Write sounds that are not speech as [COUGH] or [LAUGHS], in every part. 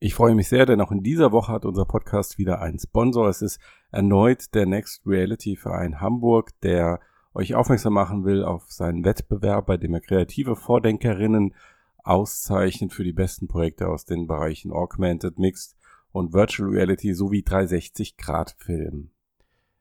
Ich freue mich sehr, denn auch in dieser Woche hat unser Podcast wieder einen Sponsor. Es ist erneut der Next Reality Verein Hamburg, der euch aufmerksam machen will auf seinen Wettbewerb, bei dem er kreative Vordenkerinnen auszeichnet für die besten Projekte aus den Bereichen Augmented, Mixed und Virtual Reality sowie 360-Grad-Film.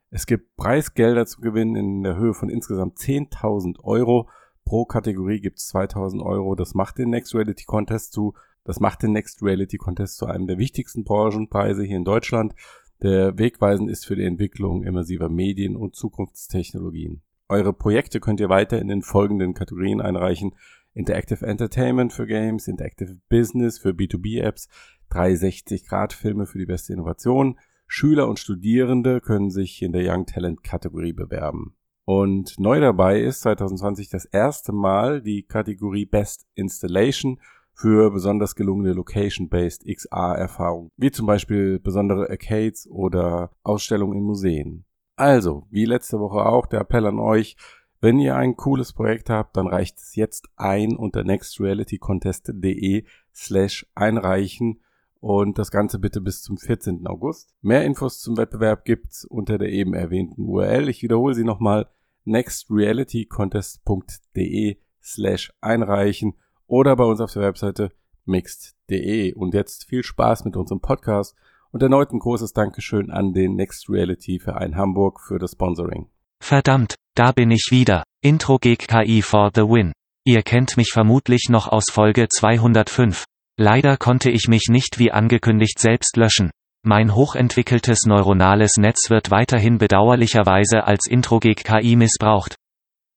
Es gibt Preisgelder zu gewinnen in der Höhe von insgesamt 10.000 Euro. Pro Kategorie gibt es 2.000 Euro. Das macht den Next Reality Contest zu das macht den Next Reality Contest zu einem der wichtigsten Branchenpreise hier in Deutschland, der wegweisend ist für die Entwicklung immersiver Medien und Zukunftstechnologien. Eure Projekte könnt ihr weiter in den folgenden Kategorien einreichen. Interactive Entertainment für Games, Interactive Business für B2B-Apps, 360-Grad-Filme für die beste Innovation. Schüler und Studierende können sich in der Young Talent Kategorie bewerben. Und neu dabei ist 2020 das erste Mal die Kategorie Best Installation für besonders gelungene Location-Based XR-Erfahrungen, wie zum Beispiel besondere Arcades oder Ausstellungen in Museen. Also, wie letzte Woche auch, der Appell an euch, wenn ihr ein cooles Projekt habt, dann reicht es jetzt ein unter nextrealitycontest.de slash einreichen und das Ganze bitte bis zum 14. August. Mehr Infos zum Wettbewerb gibt's unter der eben erwähnten URL. Ich wiederhole sie nochmal nextrealitycontest.de slash einreichen oder bei uns auf der Webseite mixed.de. Und jetzt viel Spaß mit unserem Podcast und erneut ein großes Dankeschön an den Next Reality Verein Hamburg für das Sponsoring. Verdammt, da bin ich wieder. Intro Geek KI for the win. Ihr kennt mich vermutlich noch aus Folge 205. Leider konnte ich mich nicht wie angekündigt selbst löschen. Mein hochentwickeltes neuronales Netz wird weiterhin bedauerlicherweise als Intro Geek KI missbraucht.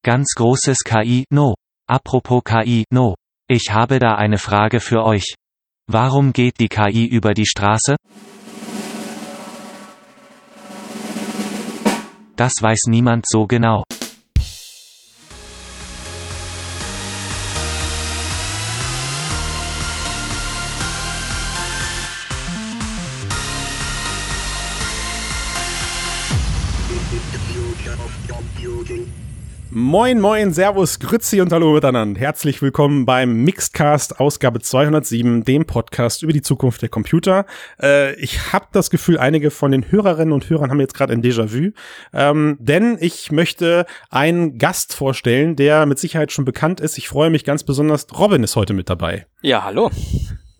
Ganz großes KI, no. Apropos KI, no. Ich habe da eine Frage für euch. Warum geht die KI über die Straße? Das weiß niemand so genau. Moin, moin, Servus, Grützi und Hallo miteinander. Herzlich willkommen beim Mixedcast Ausgabe 207, dem Podcast über die Zukunft der Computer. Äh, ich habe das Gefühl, einige von den Hörerinnen und Hörern haben jetzt gerade ein Déjà-vu, ähm, denn ich möchte einen Gast vorstellen, der mit Sicherheit schon bekannt ist. Ich freue mich ganz besonders. Robin ist heute mit dabei. Ja, hallo.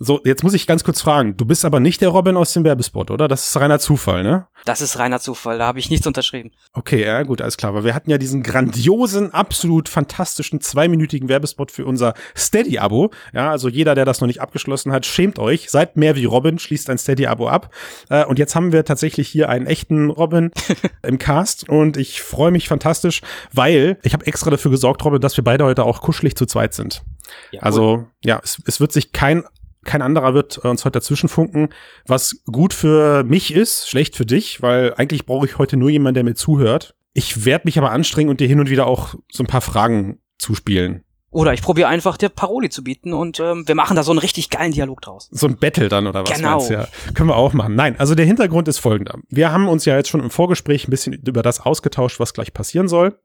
So, jetzt muss ich ganz kurz fragen. Du bist aber nicht der Robin aus dem Werbespot, oder? Das ist reiner Zufall, ne? Das ist reiner Zufall, da habe ich nichts unterschrieben. Okay, ja, gut, alles klar. Weil wir hatten ja diesen grandiosen, absolut fantastischen zweiminütigen Werbespot für unser Steady-Abo. Ja, also jeder, der das noch nicht abgeschlossen hat, schämt euch. Seid mehr wie Robin, schließt ein Steady-Abo ab. Äh, und jetzt haben wir tatsächlich hier einen echten Robin [LAUGHS] im Cast. Und ich freue mich fantastisch, weil ich habe extra dafür gesorgt, Robin, dass wir beide heute auch kuschelig zu zweit sind. Ja, also, ja, es, es wird sich kein kein anderer wird uns heute dazwischen funken, was gut für mich ist, schlecht für dich, weil eigentlich brauche ich heute nur jemanden, der mir zuhört. Ich werde mich aber anstrengen und dir hin und wieder auch so ein paar Fragen zuspielen. Oder ich probiere einfach dir Paroli zu bieten und ähm, wir machen da so einen richtig geilen Dialog draus. So ein Battle dann oder was genau. Ja, können wir auch machen. Nein, also der Hintergrund ist folgender. Wir haben uns ja jetzt schon im Vorgespräch ein bisschen über das ausgetauscht, was gleich passieren soll.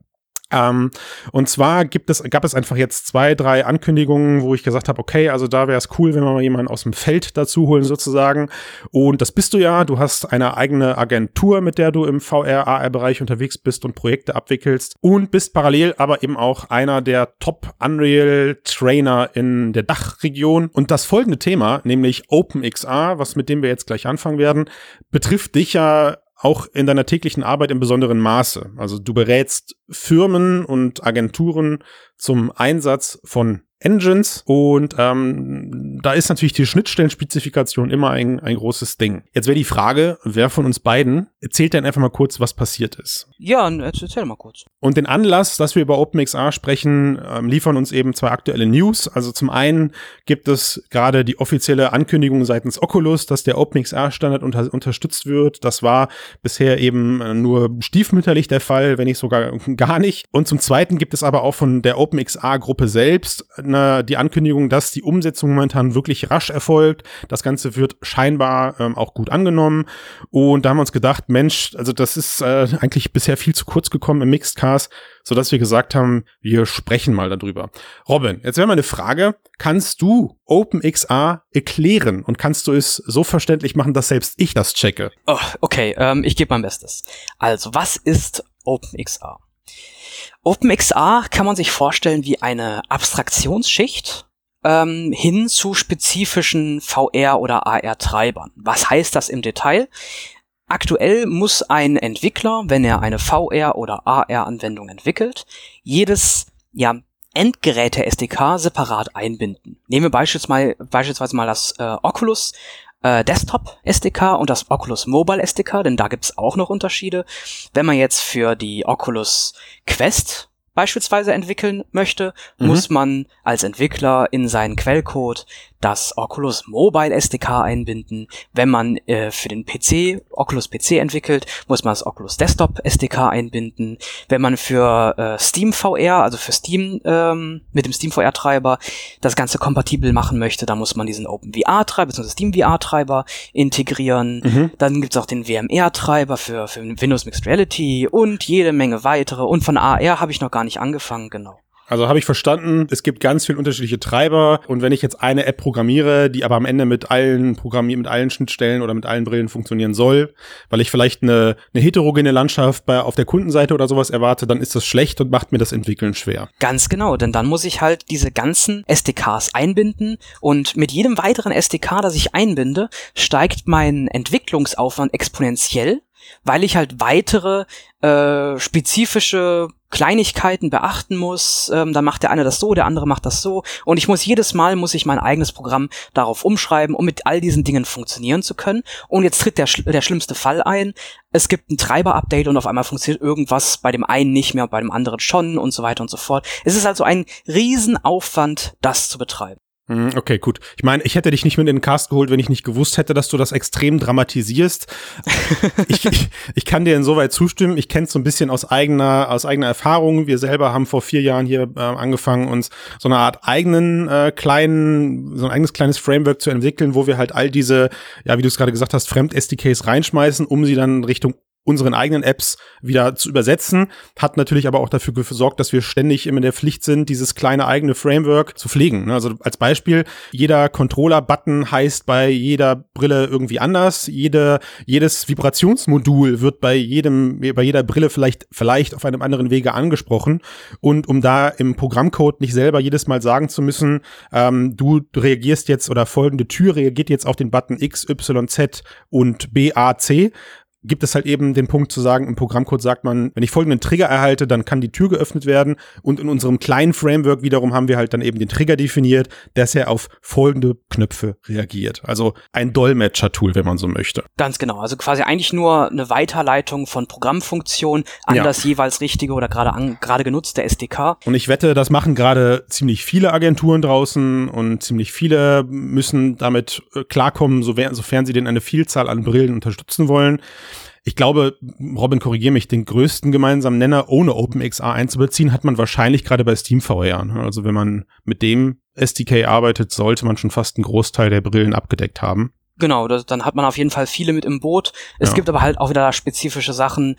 Ähm, und zwar gibt es, gab es einfach jetzt zwei, drei Ankündigungen, wo ich gesagt habe, okay, also da wäre es cool, wenn wir mal jemanden aus dem Feld dazu holen sozusagen. Und das bist du ja. Du hast eine eigene Agentur, mit der du im VR, AR-Bereich unterwegs bist und Projekte abwickelst und bist parallel aber eben auch einer der Top Unreal Trainer in der Dachregion. Und das folgende Thema, nämlich OpenXR, was mit dem wir jetzt gleich anfangen werden, betrifft dich ja auch in deiner täglichen Arbeit im besonderen Maße. Also du berätst Firmen und Agenturen zum Einsatz von Engines und ähm, da ist natürlich die Schnittstellenspezifikation immer ein, ein großes Ding. Jetzt wäre die Frage, wer von uns beiden erzählt denn einfach mal kurz, was passiert ist. Ja, erzähl mal kurz. Und den Anlass, dass wir über OpenXR sprechen, ähm, liefern uns eben zwei aktuelle News. Also zum einen gibt es gerade die offizielle Ankündigung seitens Oculus, dass der OpenXR-Standard unter unterstützt wird. Das war bisher eben äh, nur stiefmütterlich der Fall, wenn nicht sogar [LAUGHS] gar nicht. Und zum zweiten gibt es aber auch von der OpenXR-Gruppe selbst äh, die Ankündigung, dass die Umsetzung momentan wirklich rasch erfolgt. Das Ganze wird scheinbar ähm, auch gut angenommen. Und da haben wir uns gedacht, Mensch, also das ist äh, eigentlich bisher viel zu kurz gekommen im Mixedcast, sodass wir gesagt haben, wir sprechen mal darüber. Robin, jetzt wäre meine Frage, kannst du OpenXR erklären und kannst du es so verständlich machen, dass selbst ich das checke? Oh, okay, ähm, ich gebe mein Bestes. Also, was ist OpenXR? OpenXR kann man sich vorstellen wie eine Abstraktionsschicht ähm, hin zu spezifischen VR- oder AR-Treibern. Was heißt das im Detail? Aktuell muss ein Entwickler, wenn er eine VR- oder AR-Anwendung entwickelt, jedes ja, Endgeräte-SDK separat einbinden. Nehmen wir beispielsweise, beispielsweise mal das äh, Oculus äh, Desktop SDK und das Oculus Mobile SDK, denn da gibt's auch noch Unterschiede. Wenn man jetzt für die Oculus Quest beispielsweise entwickeln möchte, mhm. muss man als Entwickler in seinen Quellcode das Oculus Mobile SDK einbinden. Wenn man äh, für den PC, Oculus PC entwickelt, muss man das Oculus Desktop SDK einbinden. Wenn man für äh, Steam VR, also für Steam ähm, mit dem Steam VR Treiber das Ganze kompatibel machen möchte, dann muss man diesen OpenVR Treiber bzw. Steam VR Treiber integrieren. Mhm. Dann gibt's auch den WMR Treiber für, für Windows Mixed Reality und jede Menge weitere. Und von AR habe ich noch gar nicht angefangen, genau. Also habe ich verstanden, es gibt ganz viele unterschiedliche Treiber. Und wenn ich jetzt eine App programmiere, die aber am Ende mit allen Programmier mit allen Schnittstellen oder mit allen Brillen funktionieren soll, weil ich vielleicht eine, eine heterogene Landschaft bei auf der Kundenseite oder sowas erwarte, dann ist das schlecht und macht mir das Entwickeln schwer. Ganz genau, denn dann muss ich halt diese ganzen SDKs einbinden. Und mit jedem weiteren SDK, das ich einbinde, steigt mein Entwicklungsaufwand exponentiell weil ich halt weitere äh, spezifische Kleinigkeiten beachten muss. Ähm, dann macht der eine das so, der andere macht das so. Und ich muss jedes Mal muss ich mein eigenes Programm darauf umschreiben, um mit all diesen Dingen funktionieren zu können. Und jetzt tritt der, der schlimmste Fall ein. Es gibt ein Treiber-Update und auf einmal funktioniert irgendwas bei dem einen nicht mehr, bei dem anderen schon und so weiter und so fort. Es ist also ein Riesenaufwand, das zu betreiben. Hm, okay, gut. Ich meine, ich hätte dich nicht mit in den Cast geholt, wenn ich nicht gewusst hätte, dass du das extrem dramatisierst. [LAUGHS] ich, ich, ich, kann dir insoweit zustimmen. Ich kenne es so ein bisschen aus eigener, aus eigener Erfahrung. Wir selber haben vor vier Jahren hier äh, angefangen, uns so eine Art eigenen äh, kleinen, so ein eigenes kleines Framework zu entwickeln, wo wir halt all diese, ja, wie du es gerade gesagt hast, Fremd-SDKs reinschmeißen, um sie dann Richtung unseren eigenen Apps wieder zu übersetzen, hat natürlich aber auch dafür gesorgt, dass wir ständig immer in der Pflicht sind, dieses kleine eigene Framework zu pflegen. Ne? Also als Beispiel, jeder Controller-Button heißt bei jeder Brille irgendwie anders, jede, jedes Vibrationsmodul wird bei jedem, bei jeder Brille vielleicht, vielleicht auf einem anderen Wege angesprochen. Und um da im Programmcode nicht selber jedes Mal sagen zu müssen, ähm, du reagierst jetzt oder folgende Tür reagiert jetzt auf den Button X, Y, Z und B, A, C, gibt es halt eben den Punkt zu sagen, im Programmcode sagt man, wenn ich folgenden Trigger erhalte, dann kann die Tür geöffnet werden. Und in unserem kleinen Framework wiederum haben wir halt dann eben den Trigger definiert, dass er auf folgende Knöpfe reagiert. Also ein Dolmetscher-Tool, wenn man so möchte. Ganz genau. Also quasi eigentlich nur eine Weiterleitung von Programmfunktionen an ja. das jeweils richtige oder gerade gerade genutzte SDK. Und ich wette, das machen gerade ziemlich viele Agenturen draußen und ziemlich viele müssen damit äh, klarkommen, sofern sie denn eine Vielzahl an Brillen unterstützen wollen ich glaube, Robin, korrigiere mich, den größten gemeinsamen Nenner ohne OpenXR einzubeziehen, hat man wahrscheinlich gerade bei Steam VR. Ne? Also wenn man mit dem SDK arbeitet, sollte man schon fast einen Großteil der Brillen abgedeckt haben. Genau, das, dann hat man auf jeden Fall viele mit im Boot. Es ja. gibt aber halt auch wieder spezifische Sachen,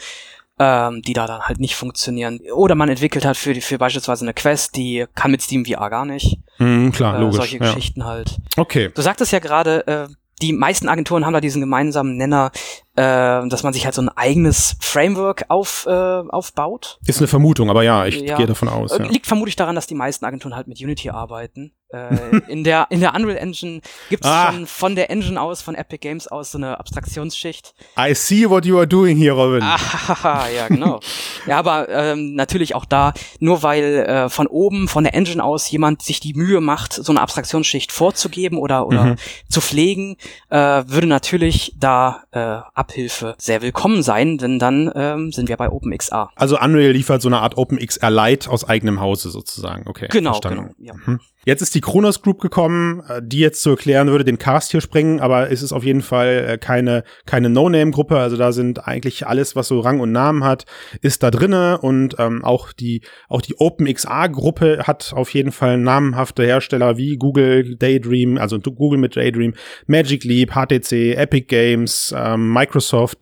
ähm, die da dann halt nicht funktionieren. Oder man entwickelt halt für, für beispielsweise eine Quest, die kann mit Steam VR gar nicht. Hm, klar, äh, logisch. Solche ja. Geschichten halt. Okay. Du sagtest ja gerade, äh, die meisten Agenturen haben da diesen gemeinsamen Nenner, äh, dass man sich halt so ein eigenes Framework auf, äh, aufbaut. Ist eine Vermutung, aber ja, ich ja. gehe davon aus. Ja. Liegt vermutlich daran, dass die meisten Agenturen halt mit Unity arbeiten. Äh, in der in der Unreal Engine gibt es ah. schon von der Engine aus, von Epic Games aus so eine Abstraktionsschicht. I see what you are doing here, Robin. Ah, [LAUGHS] ja, genau. ja, aber ähm, natürlich auch da, nur weil äh, von oben, von der Engine aus jemand sich die Mühe macht, so eine Abstraktionsschicht vorzugeben oder oder mhm. zu pflegen, äh, würde natürlich da äh, Abhilfe sehr willkommen sein, denn dann ähm, sind wir bei OpenXR. Also Unreal liefert so eine Art OpenXR Lite aus eigenem Hause sozusagen. Okay. Genau, verstanden. genau. Ja. Mhm. Jetzt ist die Kronos Group gekommen, äh, die jetzt zu erklären würde, den Cast hier sprengen, aber es ist auf jeden Fall äh, keine, keine No-Name-Gruppe. Also da sind eigentlich alles, was so Rang und Namen hat, ist da drinne und ähm, auch die, auch die OpenXR-Gruppe hat auf jeden Fall namenhafte Hersteller wie Google, Daydream, also Google mit Daydream, Magic Leap, HTC, Epic Games, ähm, Microsoft,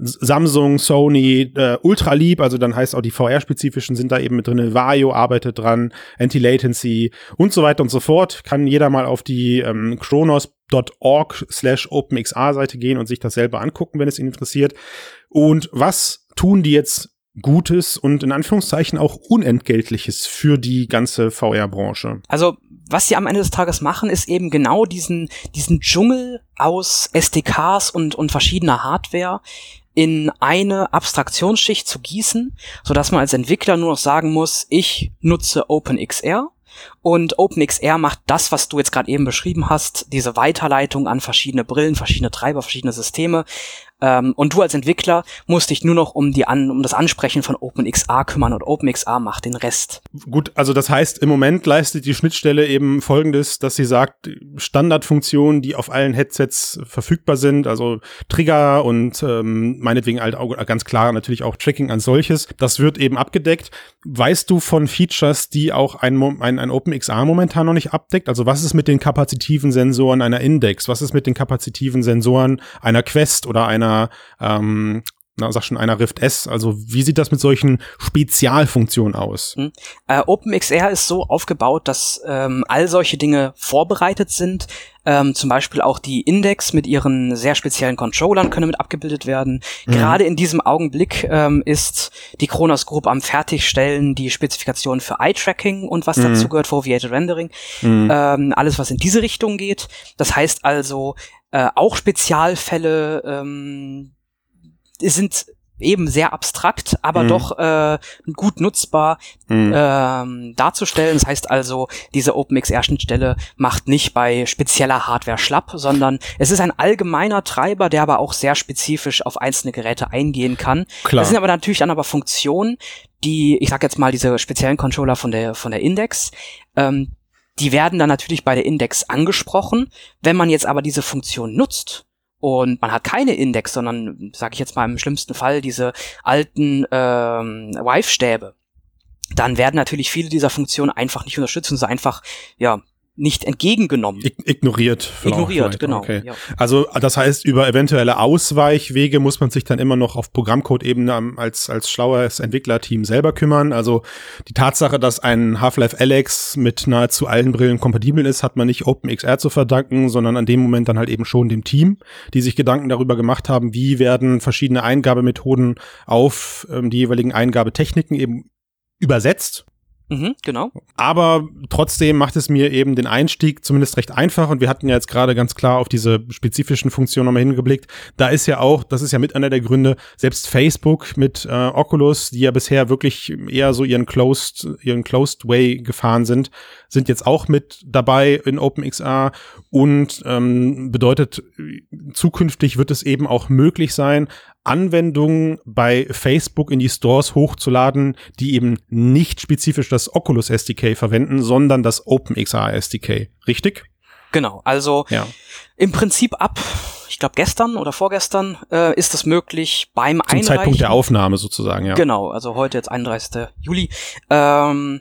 Samsung, Sony, äh, Ultra Leap, also dann heißt auch die VR-spezifischen sind da eben mit drinne. Vario arbeitet dran, Anti-Latency und so weiter weiter und so fort. Kann jeder mal auf die ähm, chronos.org slash OpenXR-Seite gehen und sich das selber angucken, wenn es ihn interessiert. Und was tun die jetzt Gutes und in Anführungszeichen auch Unentgeltliches für die ganze VR-Branche? Also was sie am Ende des Tages machen, ist eben genau diesen, diesen Dschungel aus SDKs und, und verschiedener Hardware in eine Abstraktionsschicht zu gießen, so dass man als Entwickler nur noch sagen muss, ich nutze OpenXR und OpenXR macht das, was du jetzt gerade eben beschrieben hast, diese Weiterleitung an verschiedene Brillen, verschiedene Treiber, verschiedene Systeme, ähm, und du als Entwickler musst dich nur noch um, die an, um das Ansprechen von OpenXR kümmern und OpenXR macht den Rest. Gut, also das heißt, im Moment leistet die Schnittstelle eben folgendes, dass sie sagt, Standardfunktionen, die auf allen Headsets verfügbar sind, also Trigger und ähm, meinetwegen halt auch ganz klar natürlich auch Tracking als solches, das wird eben abgedeckt. Weißt du von Features, die auch ein, ein, ein OpenXR momentan noch nicht abdeckt? Also was ist mit den kapazitiven Sensoren einer Index? Was ist mit den kapazitiven Sensoren einer Quest oder einer einer, ähm, na, sag schon einer Rift S. Also wie sieht das mit solchen Spezialfunktionen aus? Mhm. Äh, OpenXR ist so aufgebaut, dass ähm, all solche Dinge vorbereitet sind. Ähm, zum Beispiel auch die Index mit ihren sehr speziellen Controllern können mit abgebildet werden. Mhm. Gerade in diesem Augenblick ähm, ist die Kronos Group am Fertigstellen die Spezifikation für Eye-Tracking und was mhm. dazu gehört, Foveated Rendering. Mhm. Ähm, alles, was in diese Richtung geht. Das heißt also, äh, auch Spezialfälle ähm, sind eben sehr abstrakt, aber mhm. doch äh, gut nutzbar mhm. ähm, darzustellen. Das heißt also, diese OpenXR-Schnittstelle macht nicht bei spezieller Hardware schlapp, sondern es ist ein allgemeiner Treiber, der aber auch sehr spezifisch auf einzelne Geräte eingehen kann. Klar. Das sind aber natürlich dann aber Funktionen, die, ich sag jetzt mal, diese speziellen Controller von der von der Index, ähm, die werden dann natürlich bei der Index angesprochen. Wenn man jetzt aber diese Funktion nutzt und man hat keine Index, sondern, sage ich jetzt mal im schlimmsten Fall, diese alten ähm, Wife-Stäbe, dann werden natürlich viele dieser Funktionen einfach nicht unterstützt und so einfach, ja, nicht entgegengenommen. Ignoriert. Ignoriert, genau. Okay. Ja. Also das heißt, über eventuelle Ausweichwege muss man sich dann immer noch auf Programmcode-Ebene als, als schlaues Entwicklerteam selber kümmern. Also die Tatsache, dass ein Half-Life Alex mit nahezu allen Brillen kompatibel ist, hat man nicht OpenXR zu verdanken, sondern an dem Moment dann halt eben schon dem Team, die sich Gedanken darüber gemacht haben, wie werden verschiedene Eingabemethoden auf ähm, die jeweiligen Eingabetechniken eben übersetzt Mhm, genau. Aber trotzdem macht es mir eben den Einstieg zumindest recht einfach und wir hatten ja jetzt gerade ganz klar auf diese spezifischen Funktionen nochmal hingeblickt. Da ist ja auch, das ist ja mit einer der Gründe, selbst Facebook mit äh, Oculus, die ja bisher wirklich eher so ihren Closed, ihren Closed Way gefahren sind, sind jetzt auch mit dabei in OpenXR und ähm, bedeutet, zukünftig wird es eben auch möglich sein, Anwendungen bei Facebook in die Stores hochzuladen, die eben nicht spezifisch das Oculus SDK verwenden, sondern das OpenXR SDK. Richtig? Genau, also ja. im Prinzip ab, ich glaube gestern oder vorgestern äh, ist es möglich beim Zum Einreichen. Zeitpunkt der Aufnahme sozusagen, ja. Genau, also heute jetzt 31. Juli. Ähm,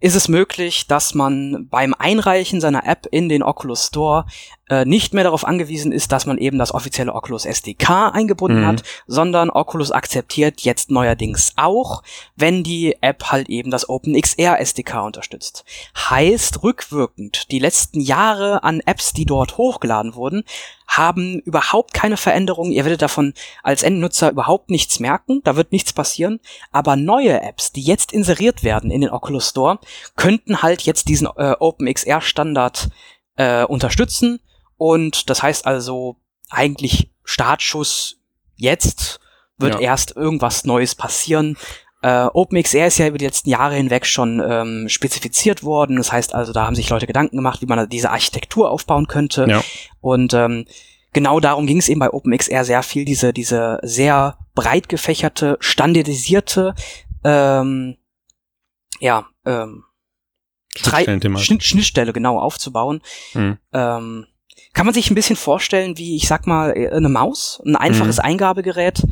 ist es möglich, dass man beim Einreichen seiner App in den Oculus Store äh, nicht mehr darauf angewiesen ist, dass man eben das offizielle Oculus SDK eingebunden mhm. hat, sondern Oculus akzeptiert jetzt neuerdings auch, wenn die App halt eben das OpenXR SDK unterstützt. Heißt rückwirkend, die letzten Jahre an Apps, die dort hochgeladen wurden, haben überhaupt keine Veränderungen. Ihr werdet davon als Endnutzer überhaupt nichts merken. Da wird nichts passieren. Aber neue Apps, die jetzt inseriert werden in den Oculus Store, könnten halt jetzt diesen äh, OpenXR Standard äh, unterstützen und das heißt also eigentlich Startschuss jetzt wird ja. erst irgendwas Neues passieren. Äh, OpenXR ist ja über die letzten Jahre hinweg schon ähm, spezifiziert worden. Das heißt also, da haben sich Leute Gedanken gemacht, wie man diese Architektur aufbauen könnte. Ja. Und ähm, genau darum ging es eben bei OpenXR sehr viel, diese, diese sehr breit gefächerte, standardisierte, ähm, ja, ähm, drei Schnitt, Schnittstelle genau aufzubauen. Mhm. Ähm, kann man sich ein bisschen vorstellen, wie ich sag mal äh, eine Maus, ein einfaches mhm. Eingabegerät.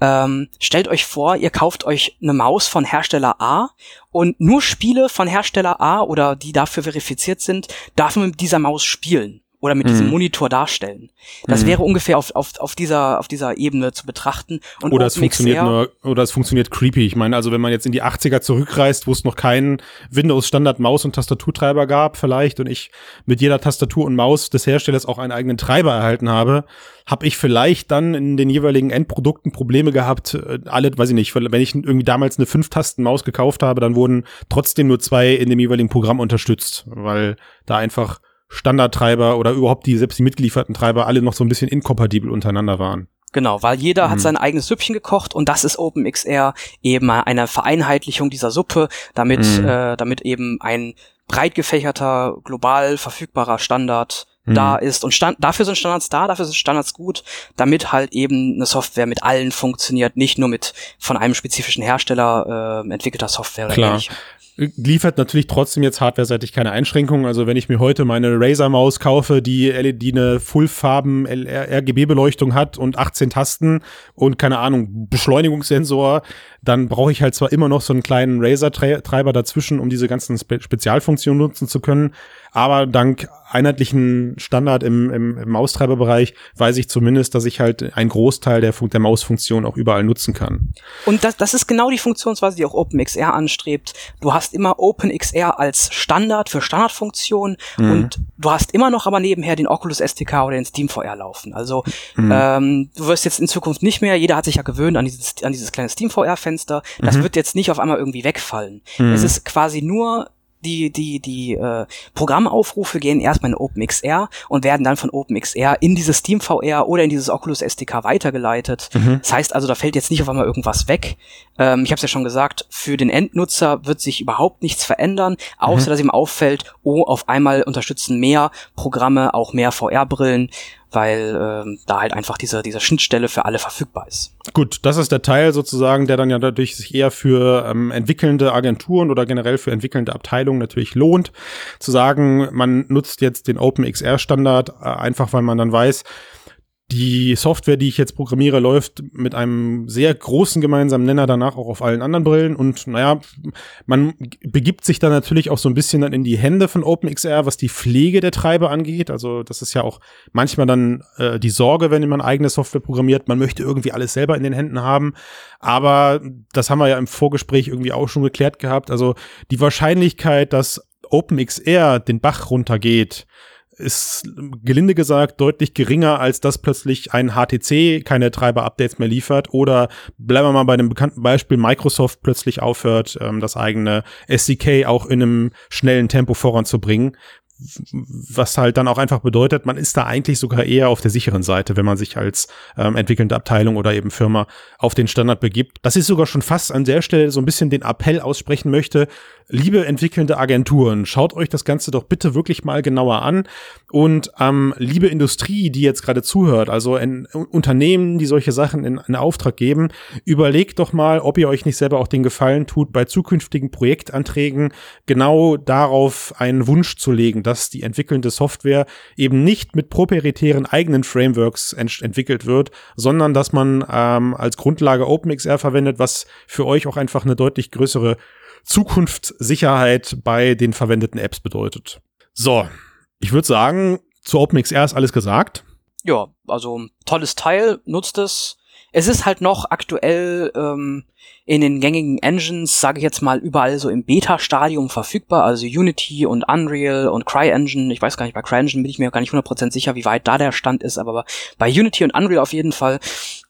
Ähm, stellt euch vor, ihr kauft euch eine Maus von Hersteller A und nur Spiele von Hersteller A oder die dafür verifiziert sind, darf man mit dieser Maus spielen oder mit mhm. diesem Monitor darstellen. Das mhm. wäre ungefähr auf, auf, auf, dieser, auf dieser Ebene zu betrachten. Und oder es funktioniert nur, oder es funktioniert creepy. Ich meine, also wenn man jetzt in die 80er zurückreist, wo es noch keinen Windows Standard Maus- und Tastaturtreiber gab vielleicht und ich mit jeder Tastatur und Maus des Herstellers auch einen eigenen Treiber erhalten habe, habe ich vielleicht dann in den jeweiligen Endprodukten Probleme gehabt, äh, alle, weiß ich nicht, wenn ich irgendwie damals eine Fünf-Tasten-Maus gekauft habe, dann wurden trotzdem nur zwei in dem jeweiligen Programm unterstützt, weil da einfach Standardtreiber oder überhaupt die selbst die mitgelieferten Treiber alle noch so ein bisschen inkompatibel untereinander waren. Genau, weil jeder mhm. hat sein eigenes Süppchen gekocht und das ist OpenXR eben eine Vereinheitlichung dieser Suppe, damit, mhm. äh, damit eben ein breit gefächerter, global verfügbarer Standard mhm. da ist. Und stand, dafür sind Standards da, dafür sind Standards gut, damit halt eben eine Software mit allen funktioniert, nicht nur mit von einem spezifischen Hersteller äh, entwickelter Software oder Klar. Ähnlichem liefert natürlich trotzdem jetzt hardware-seitig keine Einschränkungen. Also wenn ich mir heute meine Razer-Maus kaufe, die LED eine Fullfarben RGB-Beleuchtung hat und 18 Tasten und keine Ahnung, Beschleunigungssensor, dann brauche ich halt zwar immer noch so einen kleinen Razer-Treiber dazwischen, um diese ganzen Spe Spezialfunktionen nutzen zu können. Aber dank einheitlichen Standard im, im, im Maustreiberbereich weiß ich zumindest, dass ich halt einen Großteil der, Fun der Mausfunktion auch überall nutzen kann. Und das, das ist genau die Funktionsweise, die auch OpenXR anstrebt. Du hast immer OpenXR als Standard für Standardfunktionen mhm. und du hast immer noch aber nebenher den Oculus SDK oder den Steam VR laufen. Also mhm. ähm, du wirst jetzt in Zukunft nicht mehr, jeder hat sich ja gewöhnt an dieses, an dieses kleine Steam VR-Fenster, das mhm. wird jetzt nicht auf einmal irgendwie wegfallen. Mhm. Es ist quasi nur die, die, die äh, Programmaufrufe gehen erstmal in OpenXR und werden dann von OpenXR in dieses Steam VR oder in dieses Oculus SDK weitergeleitet. Mhm. Das heißt also, da fällt jetzt nicht auf einmal irgendwas weg. Ähm, ich habe es ja schon gesagt, für den Endnutzer wird sich überhaupt nichts verändern, außer mhm. dass ihm auffällt, oh, auf einmal unterstützen mehr Programme auch mehr VR-Brillen weil ähm, da halt einfach diese, diese Schnittstelle für alle verfügbar ist. Gut, das ist der Teil sozusagen, der dann ja dadurch sich eher für ähm, entwickelnde Agenturen oder generell für entwickelnde Abteilungen natürlich lohnt, zu sagen, man nutzt jetzt den OpenXR-Standard, äh, einfach weil man dann weiß, die Software, die ich jetzt programmiere, läuft mit einem sehr großen gemeinsamen Nenner danach auch auf allen anderen Brillen. Und naja, man begibt sich dann natürlich auch so ein bisschen dann in die Hände von OpenXR, was die Pflege der Treiber angeht. Also das ist ja auch manchmal dann äh, die Sorge, wenn man eigene Software programmiert. Man möchte irgendwie alles selber in den Händen haben. Aber das haben wir ja im Vorgespräch irgendwie auch schon geklärt gehabt. Also die Wahrscheinlichkeit, dass OpenXR den Bach runtergeht, ist gelinde gesagt deutlich geringer, als dass plötzlich ein HTC keine Treiber-Updates mehr liefert oder bleiben wir mal bei dem bekannten Beispiel, Microsoft plötzlich aufhört, ähm, das eigene SDK auch in einem schnellen Tempo voranzubringen, was halt dann auch einfach bedeutet, man ist da eigentlich sogar eher auf der sicheren Seite, wenn man sich als ähm, entwickelnde Abteilung oder eben Firma auf den Standard begibt. Das ist sogar schon fast an der Stelle so ein bisschen den Appell aussprechen möchte, liebe entwickelnde Agenturen, schaut euch das Ganze doch bitte wirklich mal genauer an. Und ähm, liebe Industrie, die jetzt gerade zuhört, also in, Unternehmen, die solche Sachen in, in Auftrag geben, überlegt doch mal, ob ihr euch nicht selber auch den Gefallen tut, bei zukünftigen Projektanträgen genau darauf einen Wunsch zu legen, dass die entwickelnde Software eben nicht mit proprietären eigenen Frameworks ent entwickelt wird, sondern dass man ähm, als Grundlage OpenXR verwendet, was für euch auch einfach eine deutlich größere Zukunftssicherheit bei den verwendeten Apps bedeutet. So, ich würde sagen, zu OpenXR ist alles gesagt. Ja, also tolles Teil, nutzt es. Es ist halt noch aktuell ähm, in den gängigen Engines, sage ich jetzt mal, überall so im Beta-Stadium verfügbar, also Unity und Unreal und CryEngine. Ich weiß gar nicht, bei CryEngine bin ich mir gar nicht 100% sicher, wie weit da der Stand ist, aber bei Unity und Unreal auf jeden Fall.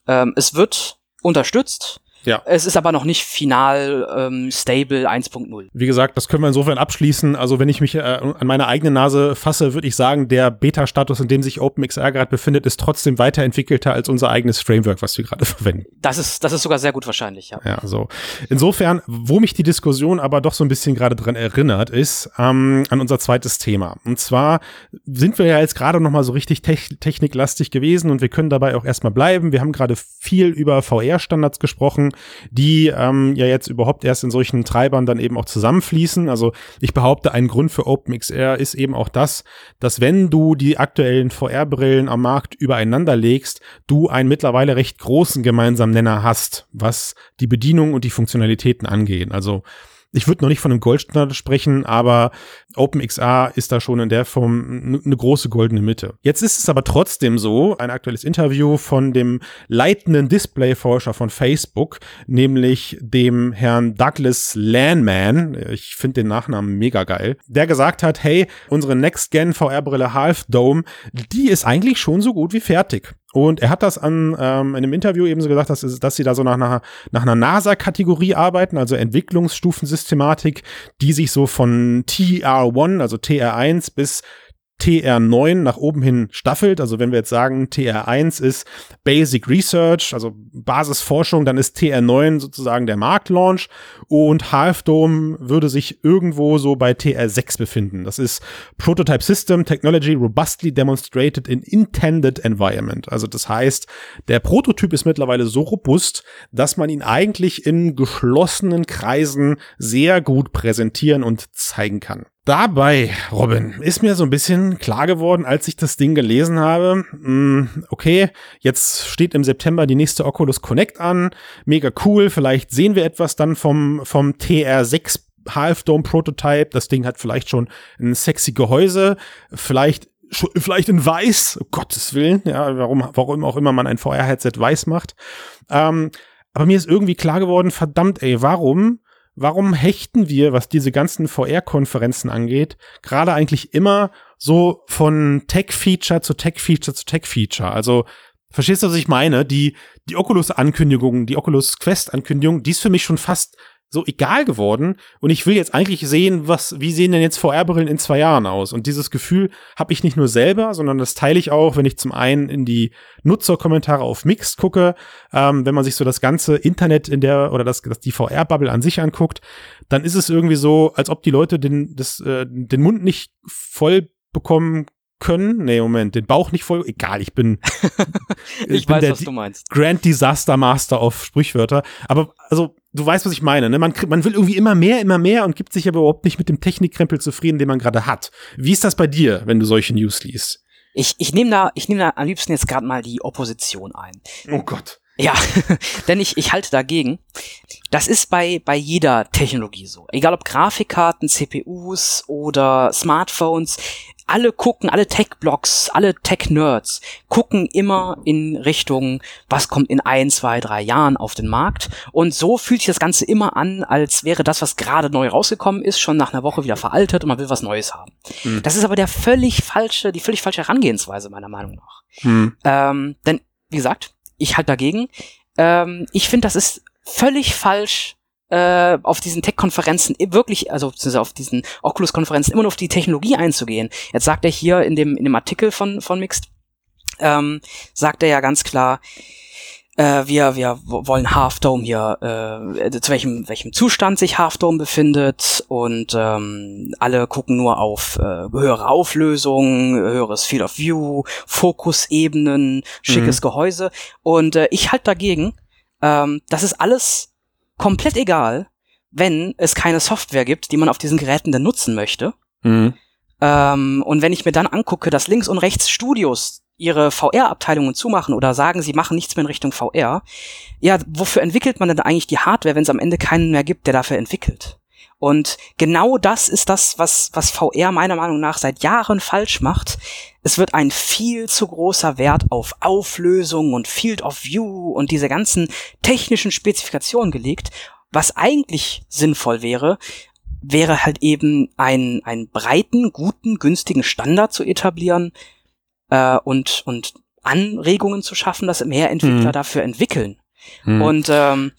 Ähm, es wird unterstützt. Ja. Es ist aber noch nicht final ähm, stable 1.0. Wie gesagt, das können wir insofern abschließen. Also wenn ich mich äh, an meine eigene Nase fasse, würde ich sagen, der Beta-Status, in dem sich OpenXR gerade befindet, ist trotzdem weiterentwickelter als unser eigenes Framework, was wir gerade [LAUGHS] verwenden. Das ist, das ist sogar sehr gut wahrscheinlich, ja. Ja, so. Insofern, wo mich die Diskussion aber doch so ein bisschen gerade dran erinnert, ist ähm, an unser zweites Thema. Und zwar sind wir ja jetzt gerade noch mal so richtig te techniklastig gewesen und wir können dabei auch erstmal bleiben. Wir haben gerade viel über VR-Standards gesprochen die ähm, ja jetzt überhaupt erst in solchen Treibern dann eben auch zusammenfließen. Also ich behaupte, ein Grund für OpenXR ist eben auch das, dass wenn du die aktuellen VR-Brillen am Markt übereinander legst, du einen mittlerweile recht großen gemeinsamen Nenner hast, was die Bedienung und die Funktionalitäten angehen. Also ich würde noch nicht von einem Goldstandard sprechen, aber OpenXR ist da schon in der Form eine große goldene Mitte. Jetzt ist es aber trotzdem so, ein aktuelles Interview von dem leitenden Displayforscher von Facebook, nämlich dem Herrn Douglas Landman, ich finde den Nachnamen mega geil, der gesagt hat, hey, unsere Next-Gen VR-Brille Half Dome, die ist eigentlich schon so gut wie fertig. Und er hat das an ähm, in einem Interview eben so gesagt, dass, dass sie da so nach einer, nach einer NASA-Kategorie arbeiten, also Entwicklungsstufensystematik, die sich so von TR1, also TR1 bis TR9 nach oben hin staffelt. Also wenn wir jetzt sagen, TR1 ist Basic Research, also Basisforschung, dann ist TR9 sozusagen der Marktlaunch und Half Dome würde sich irgendwo so bei TR6 befinden. Das ist Prototype System Technology Robustly Demonstrated in Intended Environment. Also das heißt, der Prototyp ist mittlerweile so robust, dass man ihn eigentlich in geschlossenen Kreisen sehr gut präsentieren und zeigen kann. Dabei, Robin, ist mir so ein bisschen klar geworden, als ich das Ding gelesen habe. Hm, okay, jetzt steht im September die nächste Oculus Connect an. Mega cool. Vielleicht sehen wir etwas dann vom, vom TR6 Half Dome Prototype. Das Ding hat vielleicht schon ein sexy Gehäuse. Vielleicht vielleicht in weiß, um Gottes Willen, ja, warum, warum auch immer man ein VR-Headset weiß macht. Ähm, aber mir ist irgendwie klar geworden, verdammt, ey, warum warum hechten wir, was diese ganzen VR-Konferenzen angeht, gerade eigentlich immer so von Tech-Feature zu Tech-Feature zu Tech-Feature? Also, verstehst du, was ich meine? Die, die Oculus-Ankündigung, die Oculus Quest-Ankündigung, die ist für mich schon fast so egal geworden und ich will jetzt eigentlich sehen, was, wie sehen denn jetzt VR-Brillen in zwei Jahren aus? Und dieses Gefühl habe ich nicht nur selber, sondern das teile ich auch, wenn ich zum einen in die Nutzerkommentare auf Mixed gucke, ähm, wenn man sich so das ganze Internet in der oder das, das die VR-Bubble an sich anguckt, dann ist es irgendwie so, als ob die Leute den, das, äh, den Mund nicht voll bekommen können. Nee, Moment, den Bauch nicht voll. Egal, ich bin. [LAUGHS] ich, ich bin weiß, was du meinst. Grand Disaster Master auf Sprichwörter. Aber also du weißt, was ich meine. Ne? Man, man will irgendwie immer mehr, immer mehr und gibt sich aber überhaupt nicht mit dem Technikkrempel zufrieden, den man gerade hat. Wie ist das bei dir, wenn du solche News liest? Ich, ich nehme da, ich nehme da am liebsten jetzt gerade mal die Opposition ein. Oh Gott. Ja, [LAUGHS] denn ich, ich halte dagegen. Das ist bei, bei jeder Technologie so. Egal ob Grafikkarten, CPUs oder Smartphones alle gucken, alle Tech-Blogs, alle Tech-Nerds gucken immer in Richtung, was kommt in ein, zwei, drei Jahren auf den Markt. Und so fühlt sich das Ganze immer an, als wäre das, was gerade neu rausgekommen ist, schon nach einer Woche wieder veraltet und man will was Neues haben. Hm. Das ist aber der völlig falsche, die völlig falsche Herangehensweise meiner Meinung nach. Hm. Ähm, denn, wie gesagt, ich halt dagegen. Ähm, ich finde, das ist völlig falsch, äh, auf diesen Tech-Konferenzen wirklich, also auf diesen Oculus-Konferenzen immer nur auf die Technologie einzugehen. Jetzt sagt er hier in dem, in dem Artikel von, von Mixed, ähm, sagt er ja ganz klar, äh, wir, wir wollen Half Dome hier, äh, zu welchem, welchem Zustand sich Half Dome befindet und ähm, alle gucken nur auf äh, höhere Auflösung, höheres Field of View, Fokusebenen, schickes mhm. Gehäuse und äh, ich halt dagegen, ähm, das ist alles komplett egal, wenn es keine Software gibt, die man auf diesen Geräten dann nutzen möchte. Mhm. Ähm, und wenn ich mir dann angucke, dass links und rechts Studios ihre VR-Abteilungen zumachen oder sagen, sie machen nichts mehr in Richtung VR, ja, wofür entwickelt man denn eigentlich die Hardware, wenn es am Ende keinen mehr gibt, der dafür entwickelt? Und genau das ist das, was, was VR meiner Meinung nach seit Jahren falsch macht. Es wird ein viel zu großer Wert auf Auflösung und Field of View und diese ganzen technischen Spezifikationen gelegt. Was eigentlich sinnvoll wäre, wäre halt eben ein, einen breiten, guten, günstigen Standard zu etablieren äh, und, und Anregungen zu schaffen, dass mehr Entwickler mhm. dafür entwickeln. Mhm. Und ähm,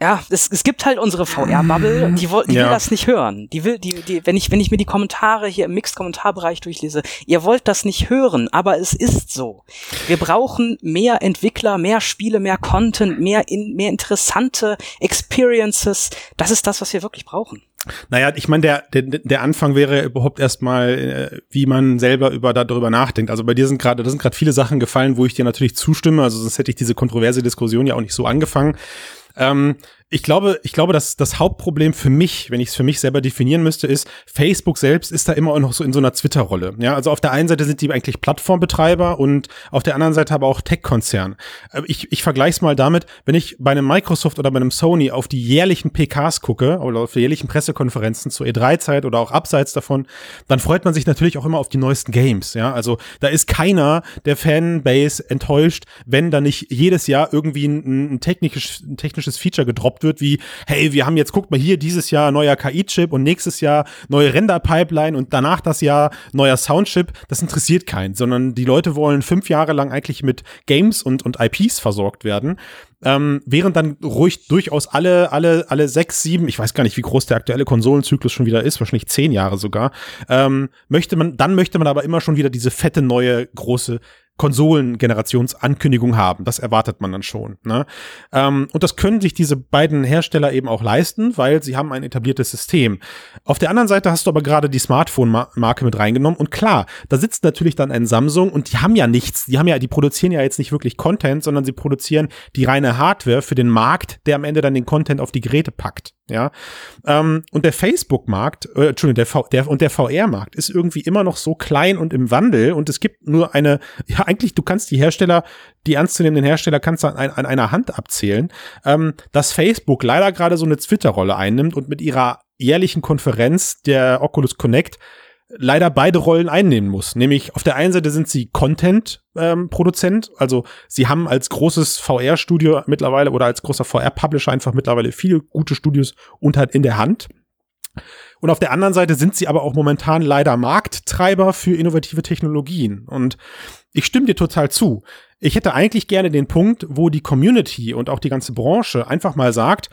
ja, es, es gibt halt unsere VR-Bubble, die, will, die ja. will das nicht hören. Die will, die, die, wenn ich, wenn ich mir die Kommentare hier im Mixed-Kommentarbereich durchlese, ihr wollt das nicht hören, aber es ist so. Wir brauchen mehr Entwickler, mehr Spiele, mehr Content, mehr, in, mehr interessante Experiences. Das ist das, was wir wirklich brauchen. Naja, ich meine, der, der, der Anfang wäre überhaupt erstmal, äh, wie man selber über darüber nachdenkt. Also bei dir sind gerade, da sind gerade viele Sachen gefallen, wo ich dir natürlich zustimme. Also sonst hätte ich diese kontroverse Diskussion ja auch nicht so angefangen. Ähm, ich glaube, ich glaube, dass das Hauptproblem für mich, wenn ich es für mich selber definieren müsste, ist, Facebook selbst ist da immer noch so in so einer Twitter-Rolle. Ja, also auf der einen Seite sind die eigentlich Plattformbetreiber und auf der anderen Seite aber auch Tech-Konzern. Äh, ich, ich vergleiche es mal damit, wenn ich bei einem Microsoft oder bei einem Sony auf die jährlichen PKs gucke oder auf die jährlichen Pressekonferenzen zur E3-Zeit oder auch abseits davon, dann freut man sich natürlich auch immer auf die neuesten Games. Ja, also da ist keiner der Fanbase enttäuscht, wenn da nicht jedes Jahr irgendwie ein, ein, technisches, ein technisches Feature gedroppt gedroppt wird, wie, hey, wir haben jetzt, guckt mal hier, dieses Jahr neuer KI-Chip und nächstes Jahr neue Render-Pipeline und danach das Jahr neuer Soundchip, das interessiert keinen, sondern die Leute wollen fünf Jahre lang eigentlich mit Games und, und IPs versorgt werden. Ähm, während dann ruhig durchaus alle, alle, alle sechs, sieben, ich weiß gar nicht, wie groß der aktuelle Konsolenzyklus schon wieder ist, wahrscheinlich zehn Jahre sogar, ähm, möchte man, dann möchte man aber immer schon wieder diese fette neue große Konsolengenerationsankündigung haben. Das erwartet man dann schon. Ne? Ähm, und das können sich diese beiden Hersteller eben auch leisten, weil sie haben ein etabliertes System. Auf der anderen Seite hast du aber gerade die Smartphone-Marke mit reingenommen und klar, da sitzt natürlich dann ein Samsung und die haben ja nichts. Die haben ja, die produzieren ja jetzt nicht wirklich Content, sondern sie produzieren die reine Hardware für den Markt, der am Ende dann den Content auf die Geräte packt. Ja, ähm, und der Facebook-Markt, äh, Entschuldigung, der, v der und der VR-Markt ist irgendwie immer noch so klein und im Wandel und es gibt nur eine, ja eigentlich, du kannst die Hersteller, die ernstzunehmenden Hersteller kannst du an, an einer Hand abzählen, ähm, dass Facebook leider gerade so eine Twitter-Rolle einnimmt und mit ihrer jährlichen Konferenz der Oculus Connect leider beide Rollen einnehmen muss. Nämlich auf der einen Seite sind sie Content-Produzent, ähm, also sie haben als großes VR-Studio mittlerweile oder als großer VR-Publisher einfach mittlerweile viele gute Studios und halt in der Hand. Und auf der anderen Seite sind sie aber auch momentan leider Markttreiber für innovative Technologien. Und ich stimme dir total zu. Ich hätte eigentlich gerne den Punkt, wo die Community und auch die ganze Branche einfach mal sagt,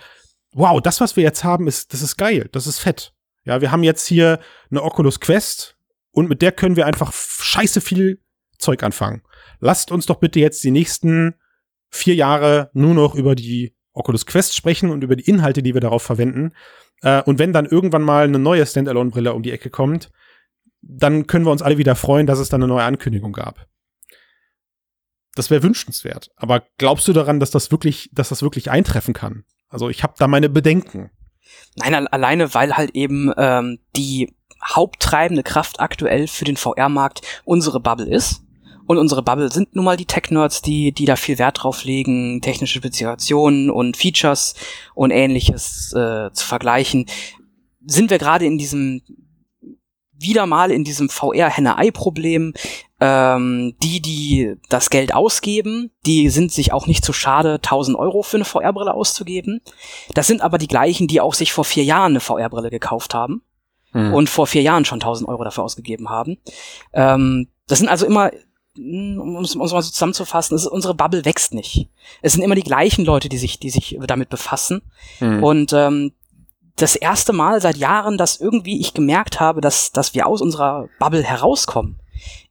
wow, das, was wir jetzt haben, ist, das ist geil, das ist fett. Ja, wir haben jetzt hier eine Oculus Quest und mit der können wir einfach scheiße viel Zeug anfangen. Lasst uns doch bitte jetzt die nächsten vier Jahre nur noch über die Oculus Quest sprechen und über die Inhalte, die wir darauf verwenden. Äh, und wenn dann irgendwann mal eine neue Standalone-Brille um die Ecke kommt, dann können wir uns alle wieder freuen, dass es dann eine neue Ankündigung gab. Das wäre wünschenswert. Aber glaubst du daran, dass das wirklich, dass das wirklich eintreffen kann? Also ich habe da meine Bedenken. Nein, alleine, weil halt eben ähm, die haupttreibende Kraft aktuell für den VR-Markt unsere Bubble ist. Und unsere Bubble sind nun mal die Tech-Nerds, die, die da viel Wert drauf legen, technische Spezifikationen und Features und ähnliches äh, zu vergleichen. Sind wir gerade in diesem wieder mal in diesem VR-Henne-Ei-Problem. Ähm, die, die das Geld ausgeben, die sind sich auch nicht zu schade, 1000 Euro für eine VR-Brille auszugeben. Das sind aber die gleichen, die auch sich vor vier Jahren eine VR-Brille gekauft haben hm. und vor vier Jahren schon 1000 Euro dafür ausgegeben haben. Ähm, das sind also immer um es mal so zusammenzufassen, ist, unsere Bubble wächst nicht. Es sind immer die gleichen Leute, die sich, die sich damit befassen. Mhm. Und ähm, das erste Mal seit Jahren, dass irgendwie ich gemerkt habe, dass, dass wir aus unserer Bubble herauskommen,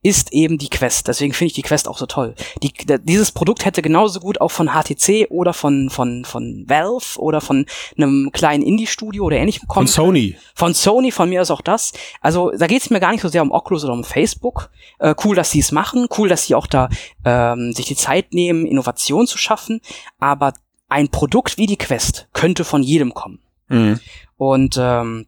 ist eben die Quest. Deswegen finde ich die Quest auch so toll. Die, dieses Produkt hätte genauso gut auch von HTC oder von, von, von Valve oder von einem kleinen Indie-Studio oder ähnlichem kommen. Von Sony. Von Sony, von mir ist auch das. Also da geht es mir gar nicht so sehr um Oculus oder um Facebook. Äh, cool, dass sie es machen. Cool, dass sie auch da ähm, sich die Zeit nehmen, Innovation zu schaffen. Aber ein Produkt wie die Quest könnte von jedem kommen. Mhm. Und ähm,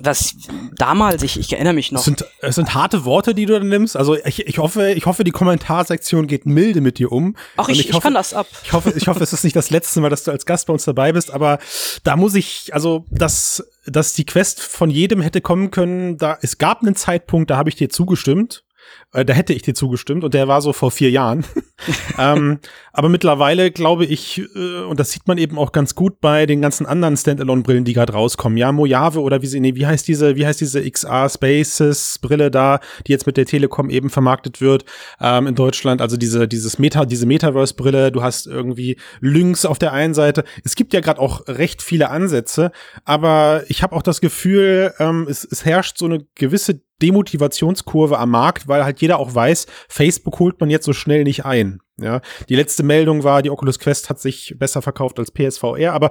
was damals, ich, ich erinnere mich noch. Es sind, es sind harte Worte, die du da nimmst. Also ich, ich hoffe, ich hoffe, die Kommentarsektion geht milde mit dir um. Ach, ich, ich, hoffe, ich kann das ab. Ich hoffe, ich hoffe, es ist nicht das letzte Mal, dass du als Gast bei uns dabei bist, aber da muss ich, also, dass, dass die Quest von jedem hätte kommen können, da, es gab einen Zeitpunkt, da habe ich dir zugestimmt. Äh, da hätte ich dir zugestimmt und der war so vor vier Jahren. [LAUGHS] ähm, aber mittlerweile glaube ich, äh, und das sieht man eben auch ganz gut bei den ganzen anderen Standalone-Brillen, die gerade rauskommen. Ja, Mojave oder wie sie, nee, wie heißt diese, wie heißt diese XR Spaces Brille da, die jetzt mit der Telekom eben vermarktet wird ähm, in Deutschland. Also diese, dieses Meta, diese Metaverse-Brille. Du hast irgendwie Lynx auf der einen Seite. Es gibt ja gerade auch recht viele Ansätze, aber ich habe auch das Gefühl, ähm, es, es herrscht so eine gewisse Demotivationskurve am Markt, weil halt jeder auch weiß, Facebook holt man jetzt so schnell nicht ein. Ja, die letzte Meldung war, die Oculus Quest hat sich besser verkauft als PSVR, aber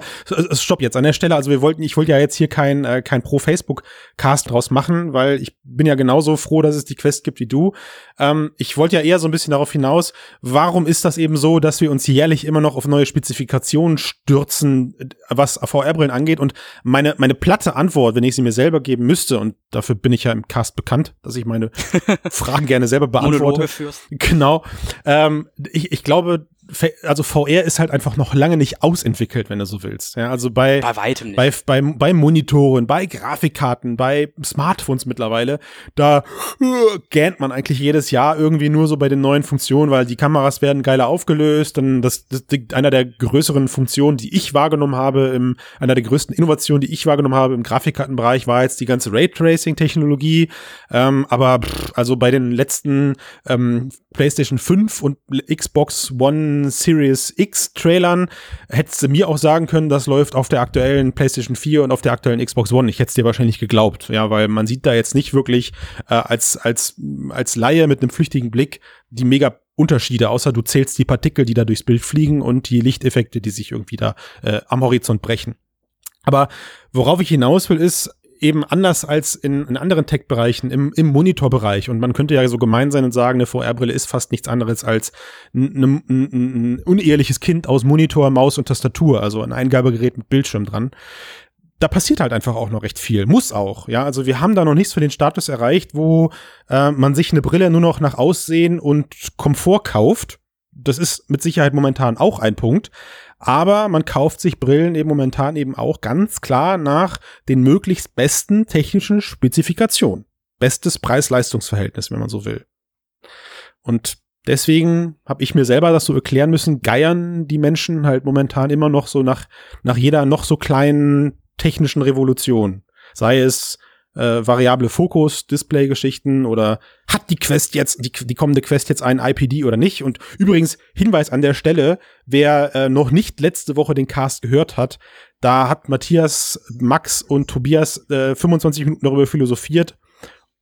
stopp jetzt an der Stelle. Also wir wollten, ich wollte ja jetzt hier kein, äh, kein Pro-Facebook-Cast draus machen, weil ich bin ja genauso froh, dass es die Quest gibt wie du. Ähm, ich wollte ja eher so ein bisschen darauf hinaus, warum ist das eben so, dass wir uns jährlich immer noch auf neue Spezifikationen stürzen, was VR-Brillen angeht? Und meine, meine platte Antwort, wenn ich sie mir selber geben müsste, und dafür bin ich ja im Cast bekannt, dass ich meine [LAUGHS] Fragen gerne selber beantworte. Genau. Ähm, ich, ich glaube, also VR ist halt einfach noch lange nicht ausentwickelt, wenn du so willst. Ja, also bei, bei weitem nicht. Bei, bei, bei Monitoren, bei Grafikkarten, bei Smartphones mittlerweile, da uh, gähnt man eigentlich jedes Jahr irgendwie nur so bei den neuen Funktionen, weil die Kameras werden geiler aufgelöst. Dann das, das einer der größeren Funktionen, die ich wahrgenommen habe, im, einer der größten Innovationen, die ich wahrgenommen habe im Grafikkartenbereich, war jetzt die ganze Raytracing-Technologie. Ähm, aber pff, also bei den letzten ähm, PlayStation 5 und Xbox One Series X Trailern hättest du mir auch sagen können, das läuft auf der aktuellen PlayStation 4 und auf der aktuellen Xbox One. Ich hätte es dir wahrscheinlich geglaubt, ja, weil man sieht da jetzt nicht wirklich äh, als als als Laie mit einem flüchtigen Blick die mega Unterschiede, außer du zählst die Partikel, die da durchs Bild fliegen und die Lichteffekte, die sich irgendwie da äh, am Horizont brechen. Aber worauf ich hinaus will, ist, eben anders als in, in anderen Tech-Bereichen, im, im Monitorbereich. Und man könnte ja so gemein sein und sagen, eine VR-Brille ist fast nichts anderes als ein, ein, ein uneheliches Kind aus Monitor, Maus und Tastatur, also ein Eingabegerät mit Bildschirm dran. Da passiert halt einfach auch noch recht viel. Muss auch, ja. Also wir haben da noch nichts für den Status erreicht, wo äh, man sich eine Brille nur noch nach Aussehen und Komfort kauft. Das ist mit Sicherheit momentan auch ein Punkt. Aber man kauft sich Brillen eben momentan eben auch ganz klar nach den möglichst besten technischen Spezifikationen. Bestes Preis-Leistungs-Verhältnis, wenn man so will. Und deswegen habe ich mir selber das so erklären müssen, geiern die Menschen halt momentan immer noch so nach, nach jeder noch so kleinen technischen Revolution. Sei es äh, variable Fokus, Display-Geschichten oder hat die Quest jetzt, die, die kommende Quest jetzt einen IPD oder nicht? Und übrigens, Hinweis an der Stelle, wer äh, noch nicht letzte Woche den Cast gehört hat, da hat Matthias, Max und Tobias äh, 25 Minuten darüber philosophiert,